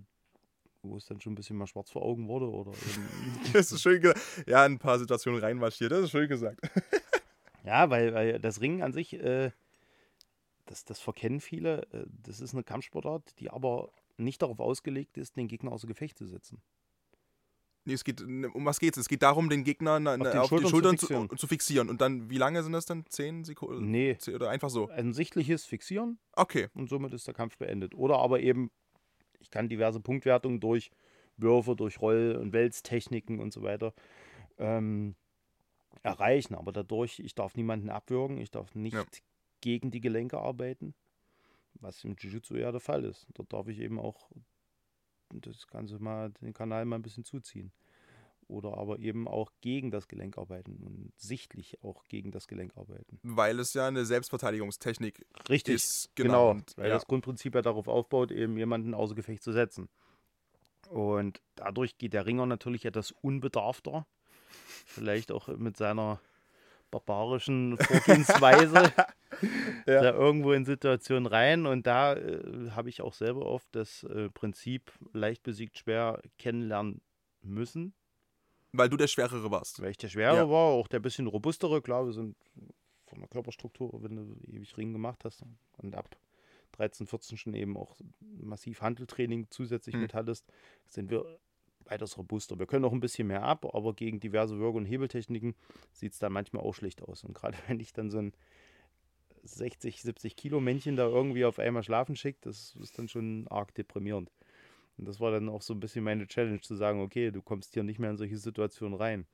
wo es dann schon ein bisschen mal schwarz vor Augen wurde oder Das ist schön gesagt. Ja, ein paar Situationen reinmarschiert, das ist schön gesagt. Ja, weil, weil das Ringen an sich, äh, das, das verkennen viele. Äh, das ist eine Kampfsportart, die aber nicht darauf ausgelegt ist, den Gegner außer Gefecht zu setzen. Nee, es geht, um was geht's? Es geht darum, den Gegner na, na, den auf, die Schultern zu Schultern zu fixieren. zu, fixieren. Und dann, wie lange sind das dann? Zehn Sekunden? Nee, Zehn- Oder einfach so? ein sichtliches Fixieren Okay. und somit ist der Kampf beendet. Oder aber eben, ich kann diverse Punktwertungen durch Würfe, durch Roll- und Wälztechniken und so weiter ähm, erreichen. Aber dadurch, ich darf niemanden abwürgen, ich darf nicht Ja. gegen die Gelenke arbeiten, was im Jiu-Jitsu ja der Fall ist. Dort darf ich eben auch das Ganze mal, den Kanal mal ein bisschen zuziehen. Oder aber eben auch gegen das Gelenk arbeiten und sichtlich auch gegen das Gelenk arbeiten. Weil es ja eine Selbstverteidigungstechnik Richtig, ist. genau. Genau. Und, weil ja. das Grundprinzip ja darauf aufbaut, eben jemanden außer Gefecht zu setzen. Und dadurch geht der Ringer natürlich etwas unbedarfter. Vielleicht auch mit seiner barbarischen Vorgehensweise Ja. da irgendwo in Situationen rein. Und da äh, habe ich auch selber oft das äh, Prinzip leicht besiegt schwer kennenlernen müssen. Weil du der Schwerere warst. Weil ich der Schwere Ja. war, auch der bisschen robustere. Klar, wir sind von der Körperstruktur, wenn du ewig Ringen gemacht hast und ab 13, 14 schon eben auch massiv Handeltraining zusätzlich Hm. mit hattest, sind wir weitaus robuster. Wir können auch ein bisschen mehr ab, aber gegen diverse Würge- und Hebeltechniken sieht es dann manchmal auch schlecht aus. Und gerade wenn ich dann so ein 60, 70 Kilo Männchen da irgendwie auf einmal schlafen schickt, das ist dann schon arg deprimierend. Und das war dann auch so ein bisschen meine Challenge, zu sagen, okay, du kommst hier nicht mehr in solche Situationen rein.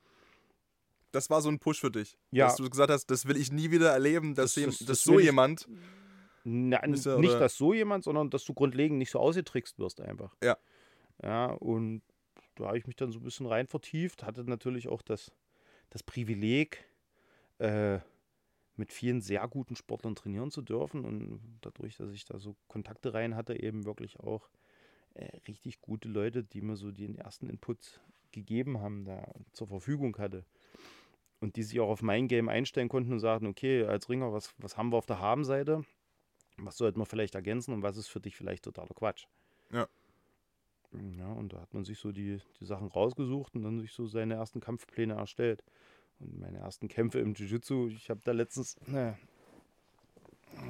Das war so ein Push für dich. Ja. Dass du gesagt hast, das will ich nie wieder erleben, dass, Das- jem- das- dass das so jemand. Na, nicht, dass so jemand, sondern dass du grundlegend nicht so ausgetrickst wirst einfach. Ja. Ja, und da habe ich mich dann so ein bisschen rein vertieft, hatte natürlich auch das, das Privileg, äh, mit vielen sehr guten Sportlern trainieren zu dürfen und dadurch, dass ich da so Kontakte rein hatte, eben wirklich auch äh, richtig gute Leute, die mir so den ersten Input gegeben haben, da zur Verfügung hatte. Und die sich auch auf mein Game einstellen konnten und sagten, okay, als Ringer, was, was haben wir auf der Habenseite? Was sollten wir vielleicht ergänzen und was ist für dich vielleicht totaler Quatsch? Ja. Ja, und da hat man sich so die, die Sachen rausgesucht und dann sich so seine ersten Kampfpläne erstellt. Und meine ersten Kämpfe im Jiu-Jitsu, ich habe da letztens ne,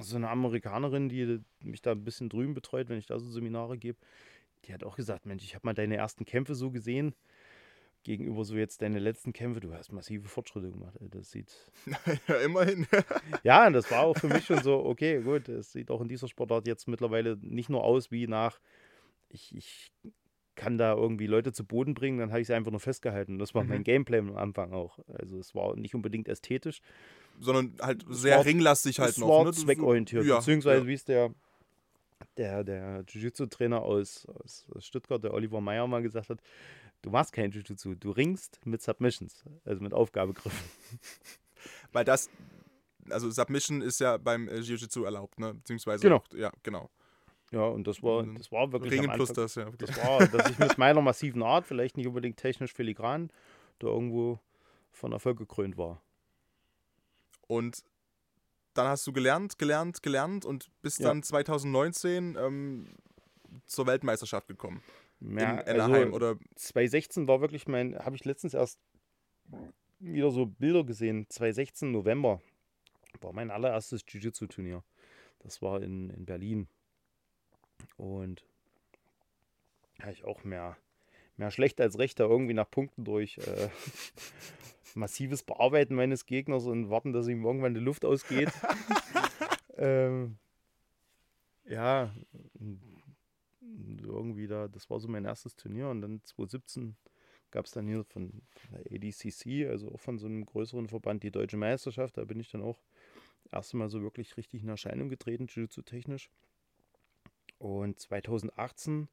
so eine Amerikanerin, die mich da ein bisschen drüben betreut, wenn ich da so Seminare gebe, die hat auch gesagt, Mensch, ich habe mal deine ersten Kämpfe so gesehen, gegenüber so jetzt deine letzten Kämpfe, du hast massive Fortschritte gemacht. Das sieht ja, immerhin. ja, und das war auch für mich schon so, okay, gut, es sieht auch in dieser Sportart jetzt mittlerweile nicht nur aus wie nach, ich, ich kann da irgendwie Leute zu Boden bringen, dann habe ich sie einfach nur festgehalten. Das war mein Mhm. Gameplay am Anfang auch. Also es war nicht unbedingt ästhetisch, Sondern halt sehr war- ringlastig halt es noch. war ne? Zweckorientiert. Ja, beziehungsweise ja. wie es der, der, der Jiu-Jitsu-Trainer aus, aus aus Stuttgart, der Oliver Meyer, mal gesagt hat, du machst kein Jiu-Jitsu, du ringst mit Submissions, also mit Aufgabegriffen. Weil das, also Submission ist ja beim äh, Jiu-Jitsu erlaubt, ne? Beziehungsweise Genau. auch, ja, genau. Ja, und das war, Mhm. das war wirklich Ringen plus das, ja. Das war, dass ich mit meiner massiven Art, vielleicht nicht unbedingt technisch filigran, da irgendwo von Erfolg gekrönt war. Und dann hast du gelernt, gelernt, gelernt und bist Ja. dann 2019 ähm, zur Weltmeisterschaft gekommen. Ja, in Anaheim also oder 2016 war wirklich mein, habe ich letztens erst wieder so Bilder gesehen. 2016 November war mein allererstes Jiu-Jitsu-Turnier. Das war in, in Berlin. Und ja, ich auch mehr, mehr schlecht als recht da irgendwie nach Punkten durch äh, massives Bearbeiten meines Gegners und warten, dass ihm irgendwann die Luft ausgeht. ähm, ja, irgendwie da, das war so mein erstes Turnier und dann 2017 gab es dann hier von, von der ADCC, also auch von so einem größeren Verband, die Deutsche Meisterschaft. Da bin ich dann auch erst mal so wirklich richtig in Erscheinung getreten, Jiu-Jitsu-technisch. Und 2018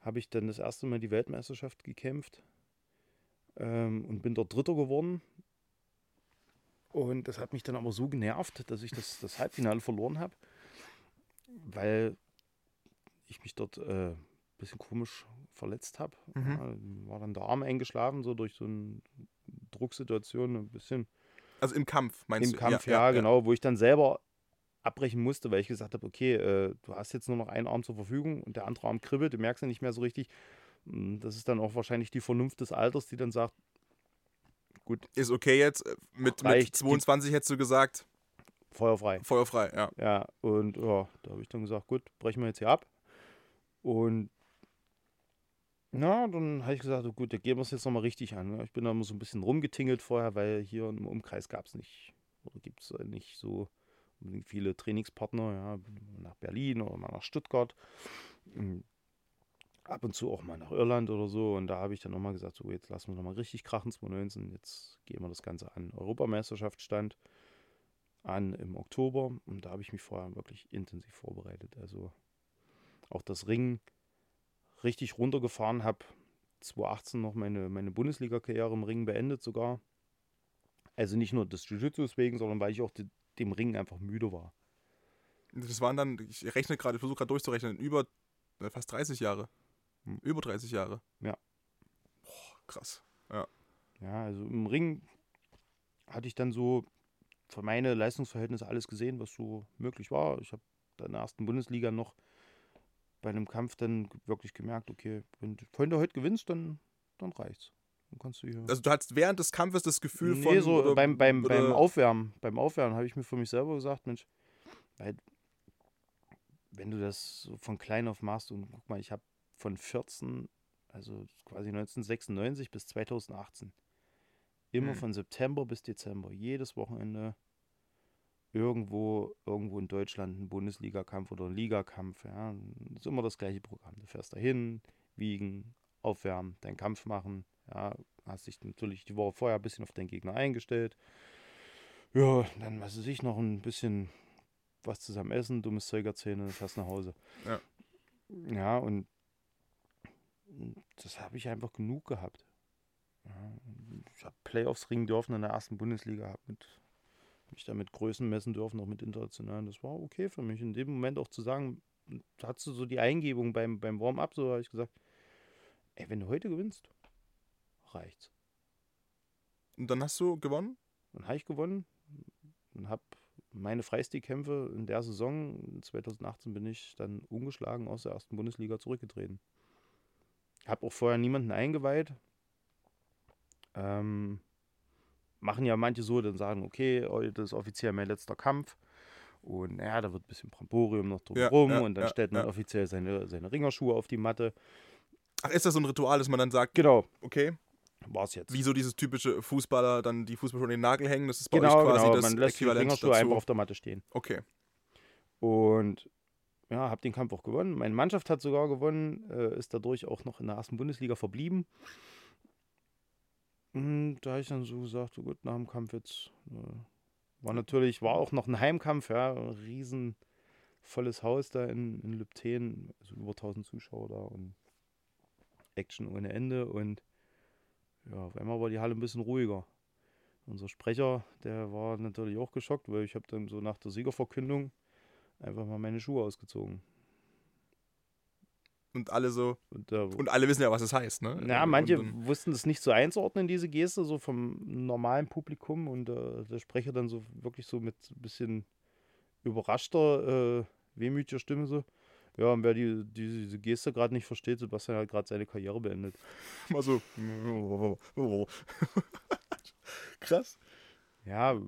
habe ich dann das erste Mal die Weltmeisterschaft gekämpft ähm, und bin dort Dritter geworden. Und das hat mich dann aber so genervt, dass ich das, das Halbfinale verloren habe, weil ich mich dort äh, ein bisschen komisch verletzt habe. Mhm. Ja, war dann der Arm eingeschlafen, so durch so eine Drucksituation, ein bisschen also im Kampf, meinst im du? Kampf, ja, genau, wo ich dann selber abbrechen musste, weil ich gesagt habe, okay, äh, du hast jetzt nur noch einen Arm zur Verfügung und der andere Arm kribbelt, du merkst ja nicht mehr so richtig. Hm, das ist dann auch wahrscheinlich die Vernunft des Alters, die dann sagt, gut. Ist okay jetzt. Äh, mit, mit 22 hättest du gesagt. Feuerfrei. Feuerfrei, ja. Ja, und ja, da habe ich dann gesagt, gut, brechen wir jetzt hier ab. Und na, dann habe ich gesagt, gut, da gehen wir es jetzt nochmal richtig an. Ne? Ich bin da immer so ein bisschen rumgetingelt vorher, weil hier im Umkreis gab es nicht, oder gibt es nicht so viele Trainingspartner, ja, nach Berlin oder mal nach Stuttgart. Hm, ab und zu auch mal nach Irland oder so. Und da habe ich dann nochmal gesagt, so jetzt lassen wir nochmal richtig krachen 2019. Jetzt gehen wir das Ganze an. Europameisterschaft stand an im Oktober und da habe ich mich vorher wirklich intensiv vorbereitet. Also auch das Ringen richtig runtergefahren habe. 2018 noch meine, meine Bundesliga-Karriere im Ringen beendet sogar. Also nicht nur des Jiu-Jitsu wegen, sondern weil ich auch die, dem Ringen einfach müde war. Das waren dann, ich rechne gerade, ich versuche gerade durchzurechnen, über äh, fast 30 Jahre. Hm. Über 30 Jahre. Ja. Boah, krass. Ja. Ja, also im Ring hatte ich dann so für meine Leistungsverhältnisse alles gesehen, was so möglich war. Ich habe in der ersten Bundesliga noch bei einem Kampf dann wirklich gemerkt, okay, wenn, wenn du heute gewinnst, dann, dann reicht's. Kannst du hier. Also du hattest während des Kampfes das Gefühl nee, von. so oder, beim, beim, oder beim Aufwärmen, beim Aufwärmen habe ich mir für mich selber gesagt, Mensch, weil, wenn du das so von klein auf machst und guck mal, ich habe von 14, also quasi 1996 bis 2018, immer hm. von September bis Dezember, jedes Wochenende irgendwo, irgendwo in Deutschland ein Bundesligakampf oder ein Ligakampf. Ja. Das ist immer das gleiche Programm. Du fährst dahin, wiegen, aufwärmen, deinen Kampf machen. Ja, hast dich natürlich die Woche vorher ein bisschen auf deinen Gegner eingestellt. Ja, dann, was weiß ich, noch ein bisschen was zusammen essen, dummes Zeug erzählen und fährst nach Hause. Ja. Ja, und das habe ich einfach genug gehabt. Ja, ich habe Playoffs ringen dürfen in der ersten Bundesliga, habe mich da mit Größen messen dürfen, auch mit internationalen. Das war okay für mich. In dem Moment auch zu sagen, hattest du so die Eingebung beim, beim Warm-up, so habe ich gesagt, ey, wenn du heute gewinnst, reicht's. Und dann hast du gewonnen? Dann habe ich gewonnen und habe meine Freistilkämpfe in der Saison 2018 bin ich dann ungeschlagen aus der ersten Bundesliga zurückgetreten. Habe auch vorher niemanden eingeweiht. Ähm, machen ja manche so, dann sagen, okay, heute ist offiziell mein letzter Kampf. Und ja, da wird ein bisschen Bramborium noch drumherum ja, ja, und dann ja, stellt man offiziell seine, seine Ringerschuhe auf die Matte. Ach, ist das so ein Ritual, dass man dann sagt, genau. Okay. War's jetzt. Wie so dieses typische Fußballer, dann die Fußballschuhe an den Nagel hängen, das ist bei genau, euch quasi genau. das man lässt Äquivalent die einfach auf der Matte stehen. Okay. Und ja, habe den Kampf auch gewonnen. Meine Mannschaft hat sogar gewonnen, äh, ist dadurch auch noch in der ersten Bundesliga verblieben. Und hm, da habe ich dann so gesagt, so gut, nach dem Kampf jetzt. Äh, war natürlich, war auch noch ein Heimkampf, ja, riesen volles Haus da in, in Lübten, also über 1000 Zuschauer da und Action ohne Ende und ja, auf einmal war die Halle ein bisschen ruhiger. Unser Sprecher, der war natürlich auch geschockt, weil ich habe dann so nach der Siegerverkündung einfach mal meine Schuhe ausgezogen. Und alle so. Und, äh, und alle wissen ja, was es das heißt, ne? Ja, manche und, wussten das nicht so einzuordnen, diese Geste, so vom normalen Publikum. Und äh, der Sprecher dann so wirklich so mit ein bisschen überraschter, äh, wehmütiger Stimme so. Ja, und wer die, die diese Geste gerade nicht versteht, Sebastian hat gerade seine Karriere beendet. Mal so. Krass. Ja,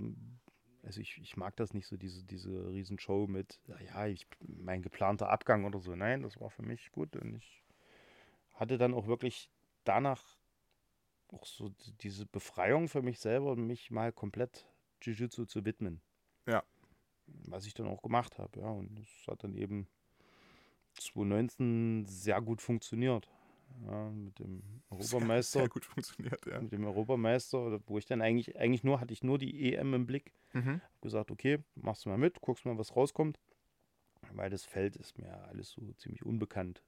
also ich, ich mag das nicht so, diese, diese Riesenshow mit, ja, ich, mein geplanter Abgang oder so. Nein, das war für mich gut und ich hatte dann auch wirklich danach auch so diese Befreiung für mich selber, mich mal komplett Jiu-Jitsu zu widmen. Ja. Was ich dann auch gemacht habe, ja. Und es hat dann eben 2019 sehr gut funktioniert ja, mit dem Europameister. Sehr, sehr, gut funktioniert, ja. Mit dem Europameister, wo ich dann eigentlich, eigentlich nur, hatte ich nur die EM im Blick. Mhm. Hab gesagt, okay, machst du mal mit, guckst mal, was rauskommt. Weil das Feld ist mir alles so ziemlich unbekannt.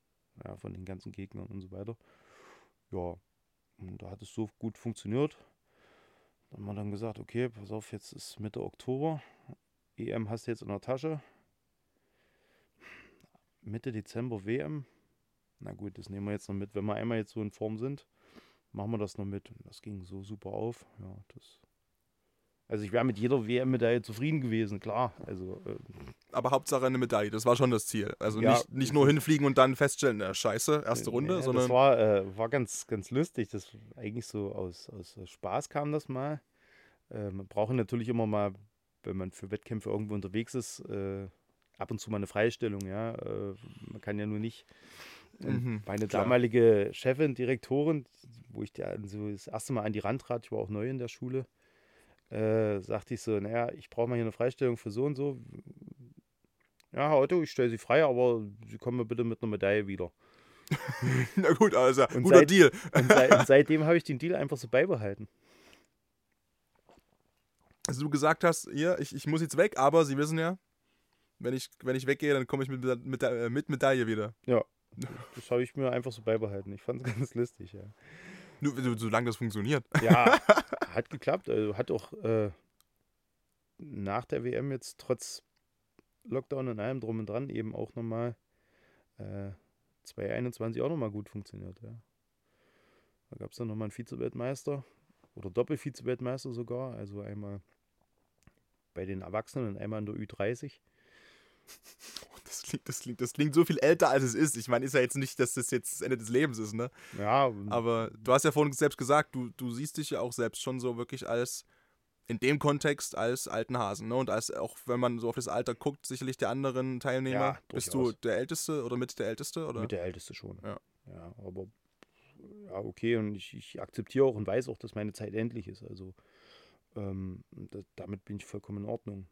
Ja, von den ganzen Gegnern und so weiter. Ja, und da hat es so gut funktioniert. Dann haben wir dann gesagt, okay, pass auf, jetzt ist Mitte Oktober. EM hast du jetzt in der Tasche. Mitte Dezember WM na gut, das nehmen wir jetzt noch mit. Wenn wir einmal jetzt so in Form sind, machen wir das noch mit. Und das ging so super auf. Ja, das Also ich wäre mit jeder WM-Medaille zufrieden gewesen, klar. Also, äh, Aber Hauptsache eine Medaille, das war schon das Ziel. Also Ja. nicht, nicht nur hinfliegen und dann feststellen, na, scheiße, erste Runde, ja, sondern Das war, äh, war ganz, ganz lustig. Das eigentlich so aus, aus Spaß kam das mal. Äh, man braucht natürlich immer mal, wenn man für Wettkämpfe irgendwo unterwegs ist, äh, ab und zu mal eine Freistellung, ja. Äh, man kann ja nur nicht. Und Mhm, meine klar. damalige Chefin, Direktorin, wo ich das erste Mal an die Rand trat, ich war auch neu in der Schule, äh, sagte ich so, naja, ich brauche mal hier eine Freistellung für so und so. Ja, Otto, ich stelle Sie frei, aber Sie kommen mir bitte mit einer Medaille wieder. na gut, also Und guter seit- Deal. Und, sei, und seitdem habe ich den Deal einfach so beibehalten. Also du gesagt hast, hier, ich, ich muss jetzt weg, aber Sie wissen ja, wenn ich, wenn ich weggehe, dann komme ich mit, mit, mit, äh, mit Medaille wieder. Das habe ich mir einfach so beibehalten. Ich fand es ganz lustig, ja. Nur, so- solange das funktioniert. Ja, hat geklappt. Also hat auch äh, nach der WM jetzt trotz Lockdown und allem drum und dran eben auch nochmal äh, 2021 auch nochmal gut funktioniert, ja. Da gab es dann nochmal einen Vize-Weltmeister oder Doppel-Vize-Weltmeister sogar. Also einmal bei den Erwachsenen und einmal in der Ü30. Das klingt, das, klingt, das klingt so viel älter, als es ist. Ich meine, ist ja jetzt nicht, dass das jetzt das Ende des Lebens ist, ne? Ja, Aber du hast ja vorhin selbst gesagt, du, du siehst dich ja auch selbst schon so wirklich als, in dem Kontext, als alten Hasen, ne? Und als auch, wenn man so auf das Alter guckt, sicherlich der anderen Teilnehmer. Ja, Bist du der Älteste oder mit der Älteste? Oder? Mit der Älteste schon. Ja. Ja, aber ja, okay, und ich, ich akzeptiere auch und weiß auch, dass meine Zeit endlich ist. Also ähm, da, damit bin ich vollkommen in Ordnung.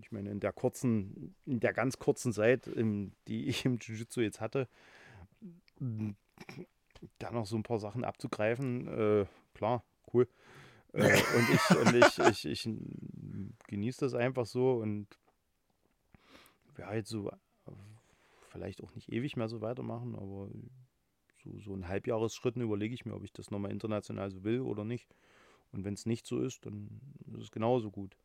Ich meine, in der kurzen, in der ganz kurzen Zeit, im, die ich im Jiu-Jitsu jetzt hatte, da noch so ein paar Sachen abzugreifen, äh, klar, cool. Äh, und ich, und ich, ich, ich genieße das einfach so und ja, jetzt so vielleicht auch nicht ewig mehr so weitermachen, aber so, so in Halbjahresschritten überlege ich mir, ob ich das nochmal international so will oder nicht. Und wenn es nicht so ist, dann ist es genauso gut.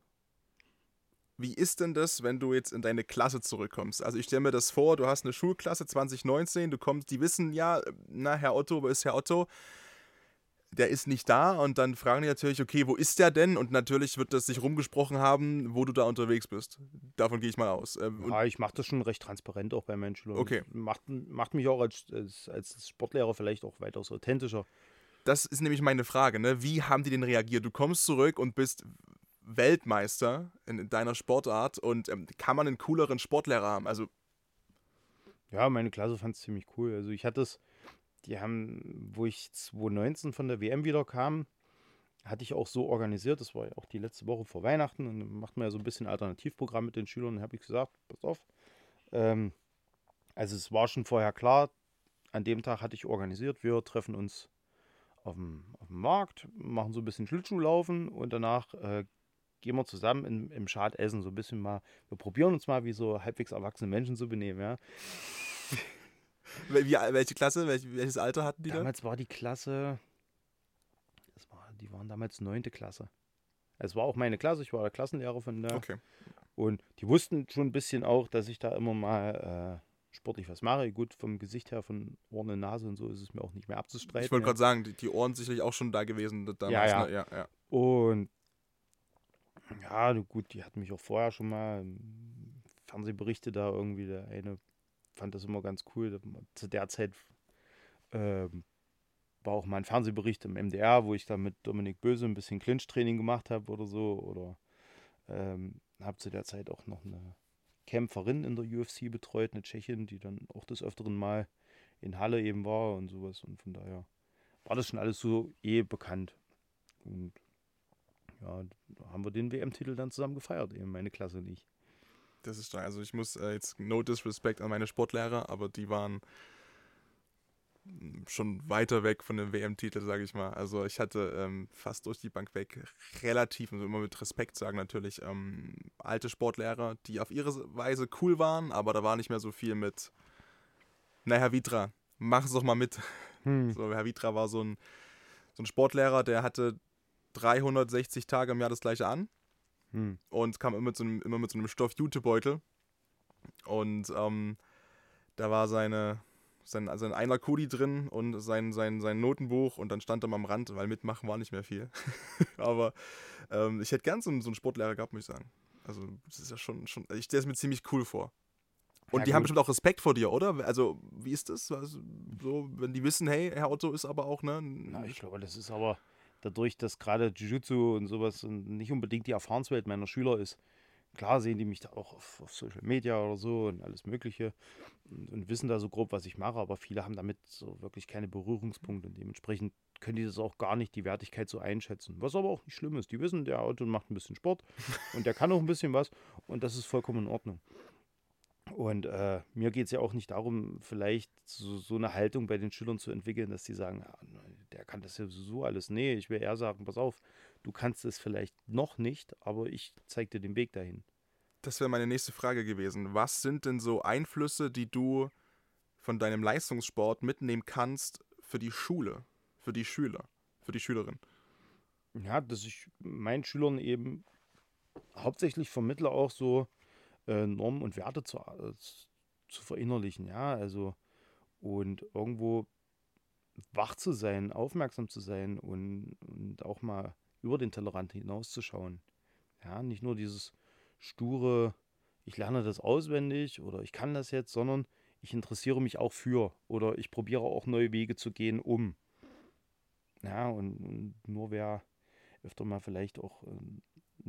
Wie ist denn das, wenn du jetzt in deine Klasse zurückkommst? Also ich stelle mir das vor, du hast eine Schulklasse 2019, du kommst, die wissen ja, na, Herr Otto, wo ist Herr Otto? Der ist nicht da und dann fragen die natürlich, okay, wo ist der denn? Und natürlich wird das sich rumgesprochen haben, wo du da unterwegs bist. Davon gehe ich mal aus. Ähm, und Ja, ich mache das schon recht transparent auch bei meinen Schülern. Okay. Macht, macht mich auch als, als, als Sportlehrer vielleicht auch weitaus authentischer. das ist nämlich meine Frage, ne? Wie haben die denn reagiert? Du kommst zurück und bist Weltmeister in, in deiner Sportart und ähm, kann man einen cooleren Sportlehrer haben? Also Ja, meine Klasse fand es ziemlich cool. Also ich hatte es, die haben, wo ich 2019 von der WM wieder kam, hatte ich auch so organisiert, das war ja auch die letzte Woche vor Weihnachten und macht man ja so ein bisschen Alternativprogramm mit den Schülern habe ich gesagt, pass auf. Ähm, also es war schon vorher klar, an dem Tag hatte ich organisiert, wir treffen uns auf dem, auf dem Markt, machen so ein bisschen Schlittschuhlaufen und danach äh, gehen wir zusammen im, im Schad essen, so ein bisschen mal, wir probieren uns mal, wie so halbwegs erwachsene Menschen zu benehmen, ja. wie, welche Klasse, welch, welches Alter hatten die da? Damals war die Klasse, das war, die waren damals neunte Klasse. Es war auch meine Klasse, ich war der Klassenlehrer von der. Okay. Und die wussten schon ein bisschen auch, dass ich da immer mal äh, sportlich was mache. Gut, vom Gesicht her, von Ohren und Nase und so ist es mir auch nicht mehr abzustreiten. Ich wollte gerade sagen, die, die Ohren sicherlich auch schon da gewesen damals. Ja, ja. Ne? ja, ja. Und ja, gut, die hatten mich auch vorher schon mal Fernsehberichte da irgendwie. Der eine fand das immer ganz cool. Zu der Zeit ähm, war auch mal ein Fernsehbericht im MDR, wo ich da mit Dominik Böse ein bisschen Clinch-Training gemacht habe oder so. Oder ähm, habe zu der Zeit auch noch eine Kämpferin in der UFC betreut, eine Tschechin, die dann auch des Öfteren mal in Halle eben war und sowas. Und von daher war das schon alles so eh bekannt. Und ja, da haben wir den WM-Titel dann zusammen gefeiert, eben meine Klasse nicht. Das ist stark. Also ich muss äh, jetzt no disrespect an meine Sportlehrer, aber die waren schon weiter weg von dem WM-Titel, sage ich mal. Also ich hatte ähm, fast durch die Bank weg relativ, also immer mit Respekt sagen natürlich, ähm, alte Sportlehrer, die auf ihre Weise cool waren, aber da war nicht mehr so viel mit, na Herr Vitra, mach es doch mal mit. Hm. So, Herr Vitra war so ein, so ein Sportlehrer, der hatte 360 Tage im Jahr das gleiche an Hm. und kam immer mit so einem, immer mit so einem Stoff-Jutebeutel. Und ähm, da war seine, sein, sein einer Kudi drin und sein, sein, sein Notenbuch und dann stand er mal am Rand, weil mitmachen war nicht mehr viel. Aber ähm, ich hätte gern so, so einen Sportlehrer gehabt, muss ich sagen. Also, das ist ja schon, schon ich stelle es mir ziemlich cool vor. Und ja, die gut. haben bestimmt auch Respekt vor dir, oder? Also, wie ist das? Also, so, wenn die wissen, hey, Herr Otto ist aber auch, ne? Na, ich glaube, das ist aber dadurch, dass gerade Jiu-Jitsu und sowas nicht unbedingt die Erfahrenswelt meiner Schüler ist. Klar sehen die mich da auch auf, auf Social Media oder so und alles Mögliche und, und, wissen da so grob, was ich mache, aber viele haben damit so wirklich keine Berührungspunkte und dementsprechend können die das auch gar nicht, die Wertigkeit so einschätzen. Was aber auch nicht schlimm ist. Die wissen, der Auto macht ein bisschen Sport und der kann auch ein bisschen was und das ist vollkommen in Ordnung. Und äh, mir geht es ja auch nicht darum, vielleicht so, so, eine Haltung bei den Schülern zu entwickeln, dass die sagen, ja, der kann das ja so alles. Nee, ich will eher sagen, pass auf, du kannst es vielleicht noch nicht, aber ich zeige dir den Weg dahin. Das wäre meine nächste Frage gewesen. Was sind denn so Einflüsse, die du von deinem Leistungssport mitnehmen kannst für die Schule, für die Schüler, für die Schülerin? Ja, dass ich meinen Schülern eben hauptsächlich vermittle auch so, äh, Normen und Werte zu, äh, zu verinnerlichen, ja, also und irgendwo wach zu sein, aufmerksam zu sein und, und auch mal über den Tellerrand hinauszuschauen. Ja, nicht nur dieses sture, ich lerne das auswendig oder ich kann das jetzt, sondern ich interessiere mich auch für oder ich probiere auch neue Wege zu gehen, um. Ja, und, und nur wer öfter mal vielleicht auch ähm,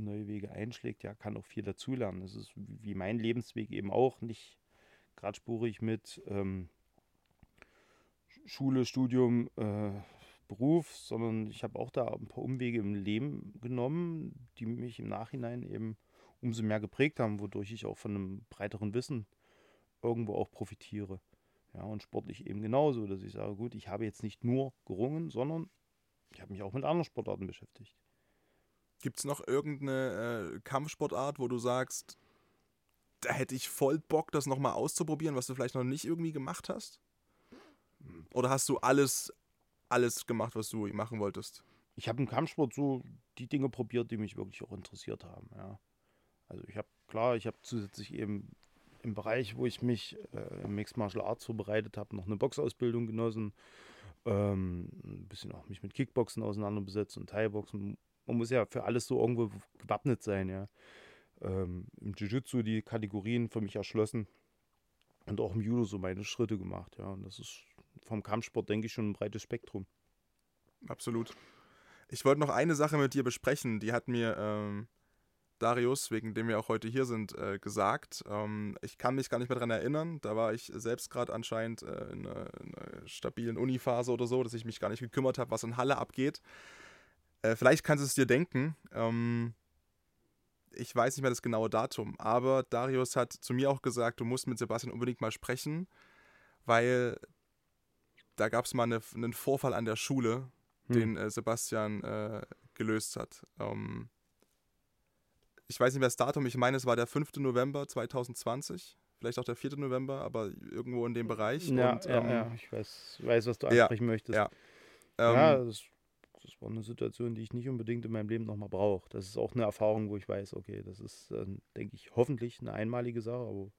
neue Wege einschlägt, ja, kann auch viel dazulernen. Das ist wie mein Lebensweg eben auch nicht gerade spurig mit ähm, Schule, Studium, äh, Beruf, sondern ich habe auch da ein paar Umwege im Leben genommen, die mich im Nachhinein eben umso mehr geprägt haben, wodurch ich auch von einem breiteren Wissen irgendwo auch profitiere. Ja, und sportlich eben genauso, dass ich sage, gut, ich habe jetzt nicht nur gerungen, sondern ich habe mich auch mit anderen Sportarten beschäftigt. Gibt es noch irgendeine äh, Kampfsportart, wo du sagst, da hätte ich voll Bock, das nochmal auszuprobieren, was du vielleicht noch nicht irgendwie gemacht hast? Oder hast du alles, alles gemacht, was du machen wolltest? Ich habe im Kampfsport so die Dinge probiert, die mich wirklich auch interessiert haben. Ja. Also ich habe, klar, ich habe zusätzlich eben im Bereich, wo ich mich äh, im Mixed Martial Arts vorbereitet habe, noch eine Boxausbildung genossen. Ähm, ein bisschen auch mich mit Kickboxen auseinandergesetzt und Thai-Boxen, man muss ja für alles so irgendwo gewappnet sein, ja. Ähm, Im Jiu-Jitsu die Kategorien für mich erschlossen und auch im Judo so meine Schritte gemacht, ja. Und das ist vom Kampfsport, denke ich, schon ein breites Spektrum. Absolut. Ich wollte noch eine Sache mit dir besprechen, die hat mir ähm, Darius, wegen dem wir auch heute hier sind, äh, gesagt. Ähm, ich kann mich gar nicht mehr daran erinnern. Da war ich selbst gerade anscheinend äh, in, einer, in, einer, stabilen Uniphase oder so, dass ich mich gar nicht gekümmert habe, was in Halle abgeht. Äh, vielleicht kannst du es dir denken. Ähm, ich weiß nicht mehr das genaue Datum, aber Darius hat zu mir auch gesagt, du musst mit Sebastian unbedingt mal sprechen, weil da gab es mal eine, einen Vorfall an der Schule, hm. den äh, Sebastian äh, gelöst hat. Ähm, ich weiß nicht mehr das Datum, ich meine, es war der 5. November 2020, vielleicht auch der 4. November, aber irgendwo in dem Bereich. Ja, Und, ja, ähm, ja. ich weiß, weiß, was du ansprechen ja, möchtest. Ja, ähm, ja das das war eine Situation, die ich nicht unbedingt in meinem Leben nochmal brauche. Das ist auch eine Erfahrung, wo ich weiß, okay, das ist, äh, denke ich, hoffentlich eine einmalige Sache, aber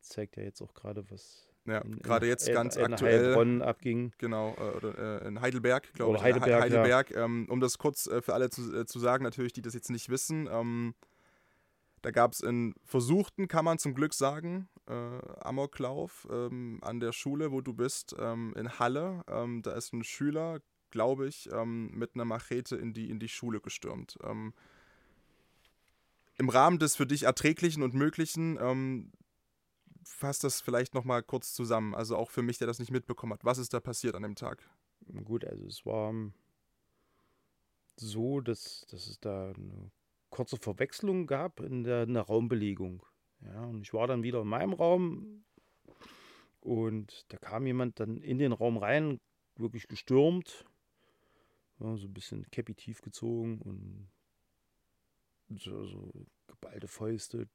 zeigt ja jetzt auch gerade, was ja, gerade jetzt in, ganz in aktuell Heilbronn abging. Genau, äh, oder äh, in Heidelberg, glaube ich. Heidelberg, Heidelberg ja. ähm, um das kurz äh, für alle zu, äh, zu sagen, natürlich, die das jetzt nicht wissen. Ähm, da gab es einen versuchten, kann man zum Glück sagen, äh, Amoklauf ähm, an der Schule, wo du bist, ähm, in Halle. Ähm, da ist ein Schüler glaube ich, ähm, mit einer Machete in die, in die Schule gestürmt. Ähm, Im Rahmen des für dich Erträglichen und Möglichen, ähm, fasst das vielleicht nochmal kurz zusammen. Also auch für mich, der das nicht mitbekommen hat. Was ist da passiert an dem Tag? Gut, also es war ähm, so, dass, dass es da eine kurze Verwechslung gab in der, in der Raumbelegung. Ja, und ich war dann wieder in meinem Raum und da kam jemand dann in den Raum rein, wirklich gestürmt ja, so ein bisschen Käppi tief gezogen und so, so geballte Fäuste,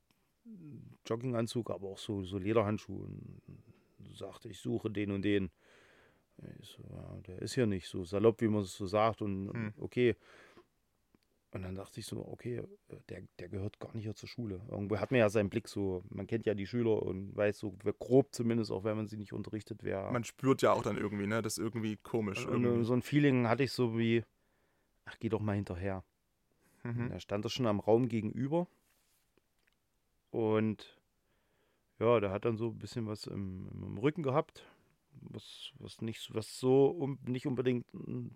Jogginganzug, aber auch so, so Lederhandschuhe. Und sagte, ich suche den und den. So, ja, der ist ja nicht so salopp, wie man es so sagt. Und hm. okay, Und dann dachte ich so, okay, äh, der, der gehört gar nicht hier zur Schule. Irgendwo hat man ja seinen Blick so, man kennt ja die Schüler und weiß so grob zumindest, auch wenn man sie nicht unterrichtet, wer. Man spürt ja auch dann irgendwie, ne? Das ist irgendwie komisch. Und irgendwie. so ein Feeling hatte ich so wie, ach, geh doch mal hinterher. Mhm. Er stand da schon am Raum gegenüber. Und ja, der hat dann so ein bisschen was im, im Rücken gehabt, was, was nicht, was so um, nicht unbedingt mm,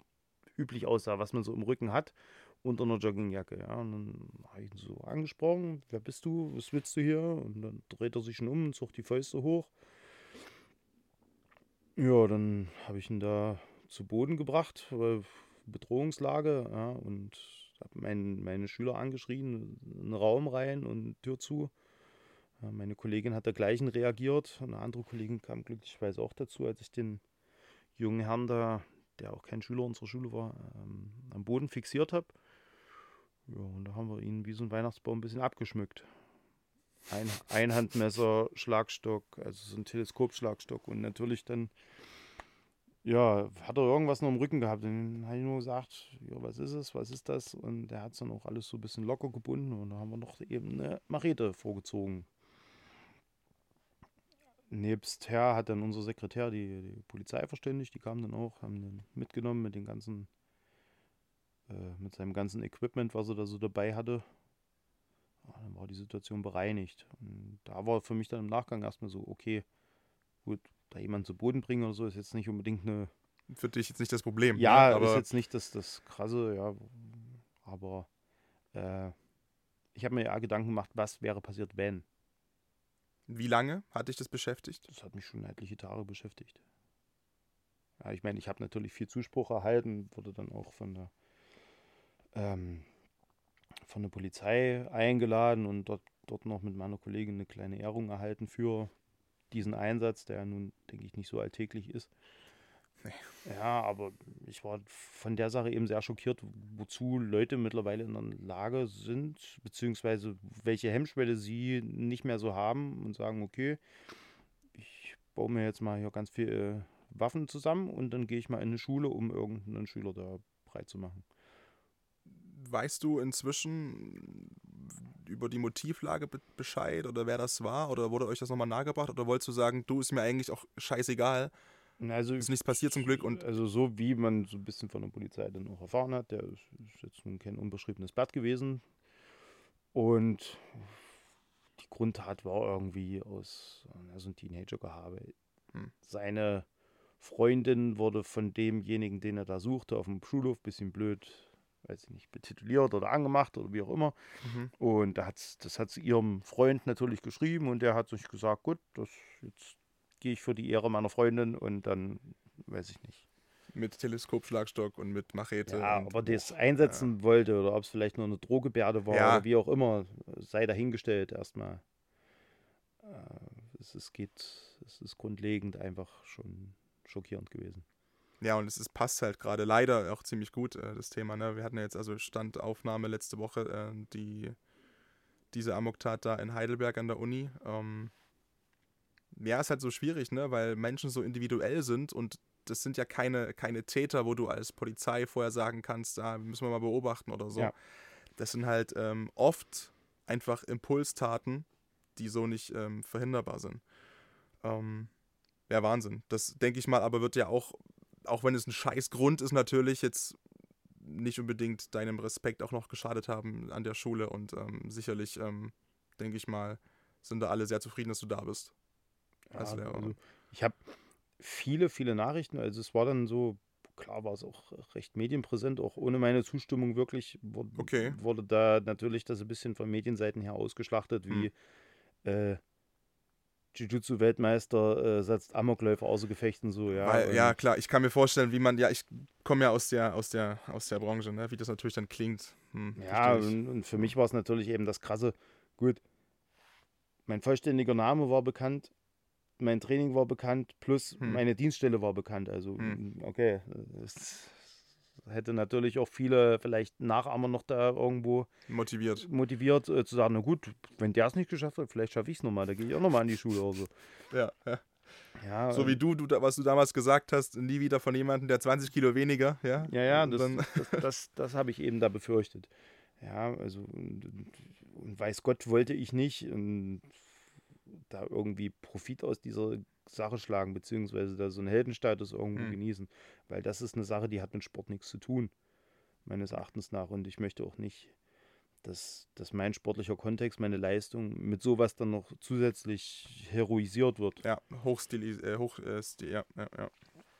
üblich aussah, was man so im Rücken hat, unter einer Joggingjacke. Ja. Und dann habe ich ihn so angesprochen, wer bist du, was willst du hier? Und dann dreht er sich schon um und sucht die Fäuste hoch. Ja, dann habe ich ihn da zu Boden gebracht, weil Bedrohungslage, ja, und habe mein, meine Schüler angeschrien, in den Raum rein und Tür zu. Ja, meine Kollegin hat dergleichen reagiert. Eine andere Kollegin kam glücklicherweise auch dazu, als ich den jungen Herrn da, der auch kein Schüler unserer Schule war, ähm, am Boden fixiert habe. Ja, und da haben wir ihn wie so ein Weihnachtsbaum ein bisschen abgeschmückt. Ein Einhandmesser, Schlagstock, also so ein Teleskopschlagstock und natürlich dann, ja, hat er irgendwas noch im Rücken gehabt. Dann habe ich nur gesagt, ja, was ist es, was ist das? Und der hat es dann auch alles so ein bisschen locker gebunden und da haben wir noch eben eine Machete vorgezogen. Nebst her hat dann unser Sekretär die, die Polizei verständigt, die kamen dann auch, haben den mitgenommen mit den ganzen, äh, mit seinem ganzen Equipment, was er da so dabei hatte. Ja, dann war die Situation bereinigt. Und da war für mich dann im Nachgang erstmal so, okay, gut, da jemand zu Boden bringen oder so, ist jetzt nicht unbedingt eine. Für dich jetzt nicht das Problem. Ja, ne? aber ist jetzt nicht das, das krasse, ja, aber äh, ich habe mir ja Gedanken gemacht, was wäre passiert, wenn. wie lange hat dich das beschäftigt? Das hat mich schon etliche Tage beschäftigt. Ja, ich meine, ich habe natürlich viel Zuspruch erhalten, wurde dann auch von der, ähm, von der Polizei eingeladen und dort, dort noch mit meiner Kollegin eine kleine Ehrung erhalten für diesen Einsatz, der nun, denke ich, nicht so alltäglich ist. Nee. Ja, aber ich war von der Sache eben sehr schockiert, wozu Leute mittlerweile in der Lage sind, beziehungsweise welche Hemmschwelle sie nicht mehr so haben und sagen, okay, ich baue mir jetzt mal hier ganz viele Waffen zusammen und dann gehe ich mal in eine Schule, um irgendeinen Schüler da breit zu machen. Weißt du inzwischen über die Motivlage be Bescheid oder wer das war? Oder wurde euch das nochmal nahegebracht? Oder wolltest du sagen, du ist mir eigentlich auch scheißegal? Also, Ist nichts passiert zum Glück und also so wie man so ein bisschen von der Polizei dann auch erfahren hat, der ist, jetzt nun kein unbeschriebenes Blatt gewesen. Und die Grundtat war irgendwie aus so ein Teenager-Gehabe. Hm. Seine Freundin wurde von demjenigen, den er da suchte, auf dem Schulhof, bisschen blöd, weiß ich nicht, betituliert oder angemacht oder wie auch immer. Mhm. Und da hat's, das hat sie ihrem Freund natürlich geschrieben und der hat sich gesagt, gut, das jetzt gehe ich für die Ehre meiner Freundin und dann weiß ich nicht. mit Teleskopschlagstock und mit Machete. Ja, und, ob er das einsetzen wollte oder ob es vielleicht nur eine Drohgebärde war Ja. oder wie auch immer, sei dahingestellt erstmal. Äh, Es, es geht, es ist grundlegend einfach schon schockierend gewesen. Ja, und es ist, passt halt gerade leider auch ziemlich gut, äh, das Thema. Ne? Wir hatten ja jetzt also Standaufnahme letzte Woche, äh, die, diese Amoktat da in Heidelberg an der Uni. Ähm, ja, ist halt so schwierig, ne? weil Menschen so individuell sind und das sind ja keine, keine Täter, wo du als Polizei vorher sagen kannst, da müssen wir mal beobachten oder so. Ja. Das sind halt ähm, oft einfach Impulstaten, die so nicht ähm, verhinderbar sind. Ähm, ja, Wahnsinn. Das denke ich mal, aber wird ja auch, auch wenn es ein scheiß Grund ist, natürlich jetzt nicht unbedingt deinem Respekt auch noch geschadet haben an der Schule und ähm, sicherlich, ähm, denke ich mal, sind da alle sehr zufrieden, dass du da bist. als Lehrer. also ich habe viele, viele Nachrichten. Also es war dann so, klar war es auch recht medienpräsent, auch ohne meine Zustimmung wirklich wurde, Okay. wurde da natürlich das ein bisschen von Medienseiten her ausgeschlachtet, wie äh, Jiu-Jitsu-Weltmeister äh, setzt Amokläufer außer Gefechten so, ja. Weil, ja, klar, ich kann mir vorstellen, wie man, ja, ich komme ja aus der, aus der, aus der Branche, ne? wie das natürlich dann klingt. Hm, Ja, und, und für mich war es natürlich eben das krasse, gut, mein vollständiger Name war bekannt, mein Training war bekannt, plus Hm. meine Dienststelle war bekannt. Also, Hm. okay, es hätte natürlich auch viele vielleicht Nachahmer noch da irgendwo motiviert. motiviert äh, zu sagen, na gut, wenn der es nicht geschafft hat, vielleicht schaffe ich es nochmal, da gehe ich auch nochmal an die Schule oder so. Ja, ja. Ja, So wie du, du, was du damals gesagt hast, nie wieder von jemandem, der 20 Kilo weniger, ja? Ja, ja, das, das, das, das habe ich eben da befürchtet. Ja, also und, und weiß Gott wollte ich nicht und da irgendwie Profit aus dieser Sache schlagen, beziehungsweise da so einen Heldenstatus irgendwo Mhm. genießen. Weil das ist eine Sache, die hat mit Sport nichts zu tun, meines Erachtens nach. Und ich möchte auch nicht, dass, dass mein sportlicher Kontext, meine Leistung mit sowas dann noch zusätzlich heroisiert wird. Ja, hochstilis, äh, hoch, äh, ja, ja, ja.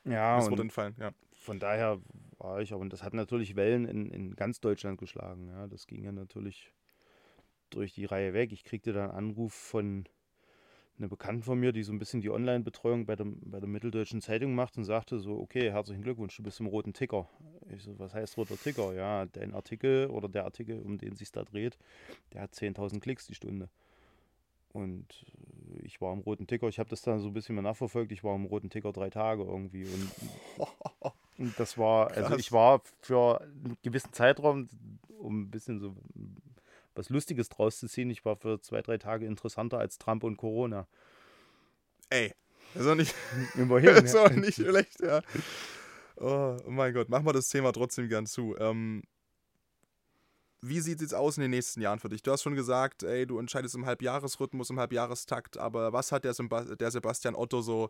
Ja, Das und entfallen, ja. von daher war ich, aber und das hat natürlich Wellen in, in ganz Deutschland geschlagen. Ja, das ging ja natürlich durch die Reihe weg. Ich kriegte dann einen Anruf von einer Bekannten von mir, die so ein bisschen die Online-Betreuung bei der, bei der Mitteldeutschen Zeitung macht und sagte so, okay, herzlichen Glückwunsch, du bist im roten Ticker. Ich so, was heißt roter Ticker? Ja, dein Artikel oder der Artikel, um den sich da dreht, der hat 10.000 Klicks die Stunde. Und ich war im roten Ticker, ich habe das dann so ein bisschen mal nachverfolgt, ich war im roten Ticker drei Tage irgendwie und und das war, also ich war für einen gewissen Zeitraum, um ein bisschen so was Lustiges draus zu ziehen, ich war für zwei, drei Tage interessanter als Trump und Corona. Ey, das ist auch nicht, Immerhin. das ist auch nicht schlecht, ja. Oh, oh mein Gott, machen wir das Thema trotzdem gern zu. Ähm, wie sieht es jetzt aus in den nächsten Jahren für dich? Du hast schon gesagt, ey, du entscheidest im Halbjahresrhythmus, im Halbjahrestakt, aber was hat der, Semba der Sebastian Otto so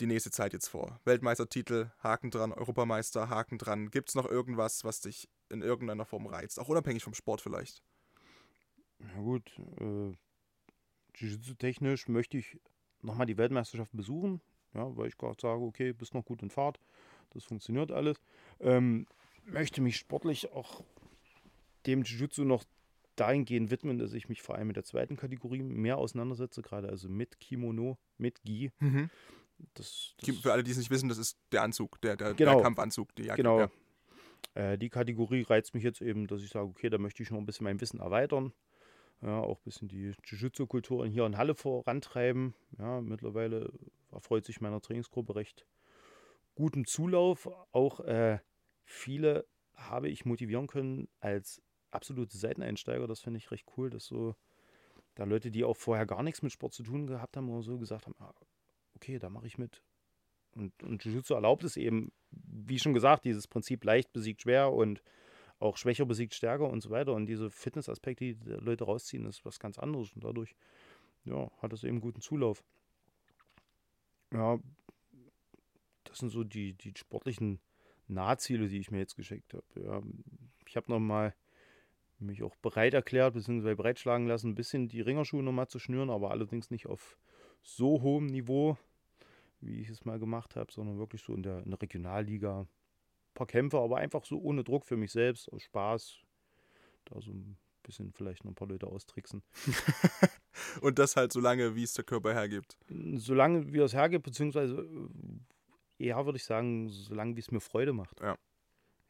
die nächste Zeit jetzt vor? Weltmeistertitel, Haken dran, Europameister, Haken dran. Gibt es noch irgendwas, was dich in irgendeiner Form reizt? Auch unabhängig vom Sport vielleicht. Ja gut, äh, Jiu-Jitsu-technisch möchte ich nochmal die Weltmeisterschaft besuchen, ja, weil ich gerade sage, okay, bist noch gut in Fahrt, das funktioniert alles. Ähm, möchte mich sportlich auch dem Jiu-Jitsu noch dahingehend widmen, dass ich mich vor allem mit der zweiten Kategorie mehr auseinandersetze, gerade also mit Kimono, mit Gi. Das, das, Für alle, die es nicht wissen, das ist der Anzug, der, der, Genau. der Kampfanzug, die Jacke. Genau. Ja. Äh, die Kategorie reizt mich jetzt eben, dass ich sage, okay, da möchte ich noch ein bisschen mein Wissen erweitern. Ja, auch ein bisschen die Jiu-Jitsu-Kultur hier in Halle vorantreiben. Ja, mittlerweile erfreut sich meiner Trainingsgruppe recht guten Zulauf. Auch äh, viele habe ich motivieren können als absolute Seiteneinsteiger. Das finde ich recht cool, dass so da Leute, die auch vorher gar nichts mit Sport zu tun gehabt haben oder so, gesagt haben, ah, okay, da mache ich mit. Und, und Jiu-Jitsu erlaubt es eben, wie schon gesagt, dieses Prinzip leicht besiegt schwer und auch schwächer besiegt stärker und so weiter. Und diese Fitnessaspekte, die die Leute rausziehen, ist was ganz anderes. Und dadurch ja, hat es eben guten Zulauf. Ja, das sind so die, die sportlichen Nahziele, die ich mir jetzt geschickt habe. Ja, ich habe nochmal mich auch bereit erklärt, beziehungsweise bereitschlagen lassen, ein bisschen die Ringerschuhe nochmal zu schnüren, aber allerdings nicht auf so hohem Niveau, wie ich es mal gemacht habe, sondern wirklich so in der, in der Regionalliga. Ein paar Kämpfe, aber einfach so ohne Druck für mich selbst, aus Spaß. Da so ein bisschen vielleicht noch ein paar Leute austricksen. Und das halt so lange, wie es der Körper hergibt. Solange wie es hergibt, beziehungsweise äh, eher würde ich sagen, solange wie es mir Freude macht. Ja.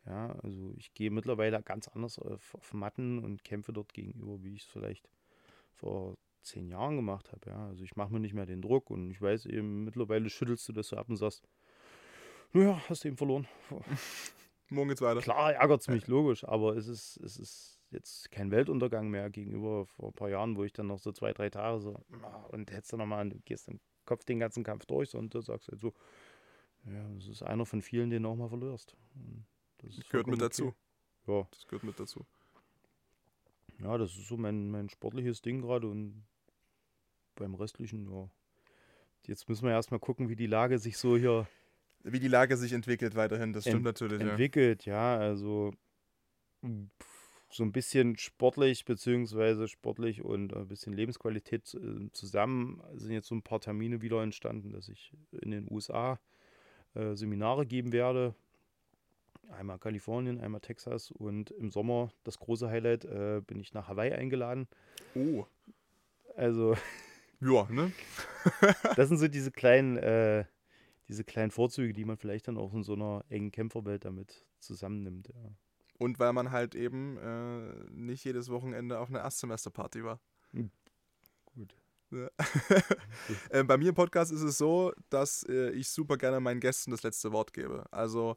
Ja, also ich gehe mittlerweile ganz anders auf, auf Matten und kämpfe dort gegenüber, wie ich es vielleicht vor zehn Jahren gemacht habe. Ja, also ich mache mir nicht mehr den Druck und ich weiß eben, mittlerweile schüttelst du das so ab und sagst, naja, hast du eben verloren. Morgen geht's weiter. Klar ärgert es mich, logisch, aber es ist, es ist jetzt kein Weltuntergang mehr gegenüber vor ein paar Jahren, wo ich dann noch so zwei, drei Tage so, ah, und hättest du nochmal, du gehst im Kopf den ganzen Kampf durch und du sagst halt so, ja, das ist einer von vielen, den du auch mal verlierst. Das Gehört mit vollkommen dazu. okay. Ja, Das gehört mit dazu. ja, das ist so mein, mein sportliches Ding gerade und beim restlichen, ja. Jetzt müssen wir erstmal gucken, wie die Lage sich so hier Wie die Lage sich entwickelt weiterhin, das stimmt Ent- natürlich. Ja. entwickelt, ja. Also pf, so ein bisschen sportlich, beziehungsweise sportlich und ein bisschen Lebensqualität äh, zusammen sind jetzt so ein paar Termine wieder entstanden, dass ich in den USA äh, Seminare geben werde. Einmal Kalifornien, einmal Texas und im Sommer, das große Highlight, äh, bin ich nach Hawaii eingeladen. Oh, Also ja, ne? das sind so diese kleinen, äh, diese kleinen Vorzüge, die man vielleicht dann auch in so einer engen Kämpferwelt damit zusammennimmt. Ja. Und weil man halt eben äh, nicht jedes Wochenende auf einer Erstsemesterparty war. Gut. Ja. äh, bei mir im Podcast ist es so, dass äh, ich super gerne meinen Gästen das letzte Wort gebe. Also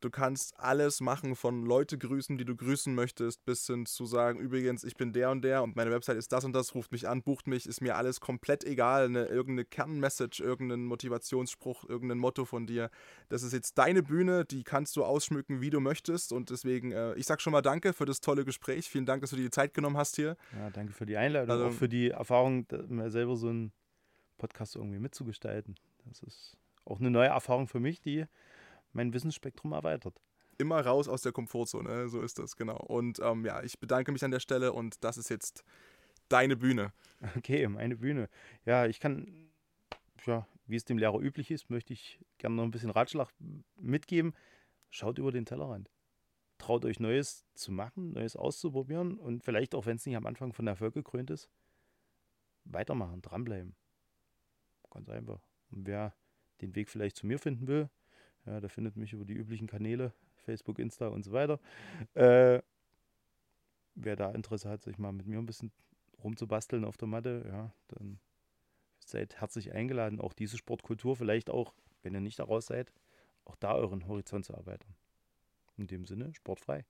Du kannst alles machen, von Leute grüßen, die du grüßen möchtest, bis hin zu sagen, übrigens, ich bin der und der und meine Website ist das und das, ruft mich an, bucht mich, ist mir alles komplett egal. Eine, irgendeine Kernmessage, irgendein Motivationsspruch, irgendein Motto von dir. Das ist jetzt deine Bühne, die kannst du ausschmücken, wie du möchtest. Und deswegen, äh, ich sag schon mal danke für das tolle Gespräch. Vielen Dank, dass du dir die Zeit genommen hast hier. Ja, danke für die Einladung, Also- auch für die Erfahrung, mal selber so einen Podcast irgendwie mitzugestalten. Das ist auch eine neue Erfahrung für mich, die mein Wissensspektrum erweitert. Immer raus aus der Komfortzone, so ist das, genau. Und ähm, ja, ich bedanke mich an der Stelle und das ist jetzt deine Bühne. Okay, meine Bühne. Ja, ich kann, ja, wie es dem Lehrer üblich ist, möchte ich gerne noch ein bisschen Ratschlag mitgeben. Schaut über den Tellerrand. Traut euch Neues zu machen, Neues auszuprobieren und vielleicht auch, wenn es nicht am Anfang von Erfolg gekrönt ist, weitermachen, dranbleiben. Ganz einfach. Und wer den Weg vielleicht zu mir finden will, ja, der findet mich über die üblichen Kanäle, Facebook, Insta und so weiter. Äh, wer da Interesse hat, sich mal mit mir ein bisschen rumzubasteln auf der Matte, ja, dann seid herzlich eingeladen, auch diese Sportkultur vielleicht auch, wenn ihr nicht daraus seid, auch da euren Horizont zu erweitern. In dem Sinne, sportfrei.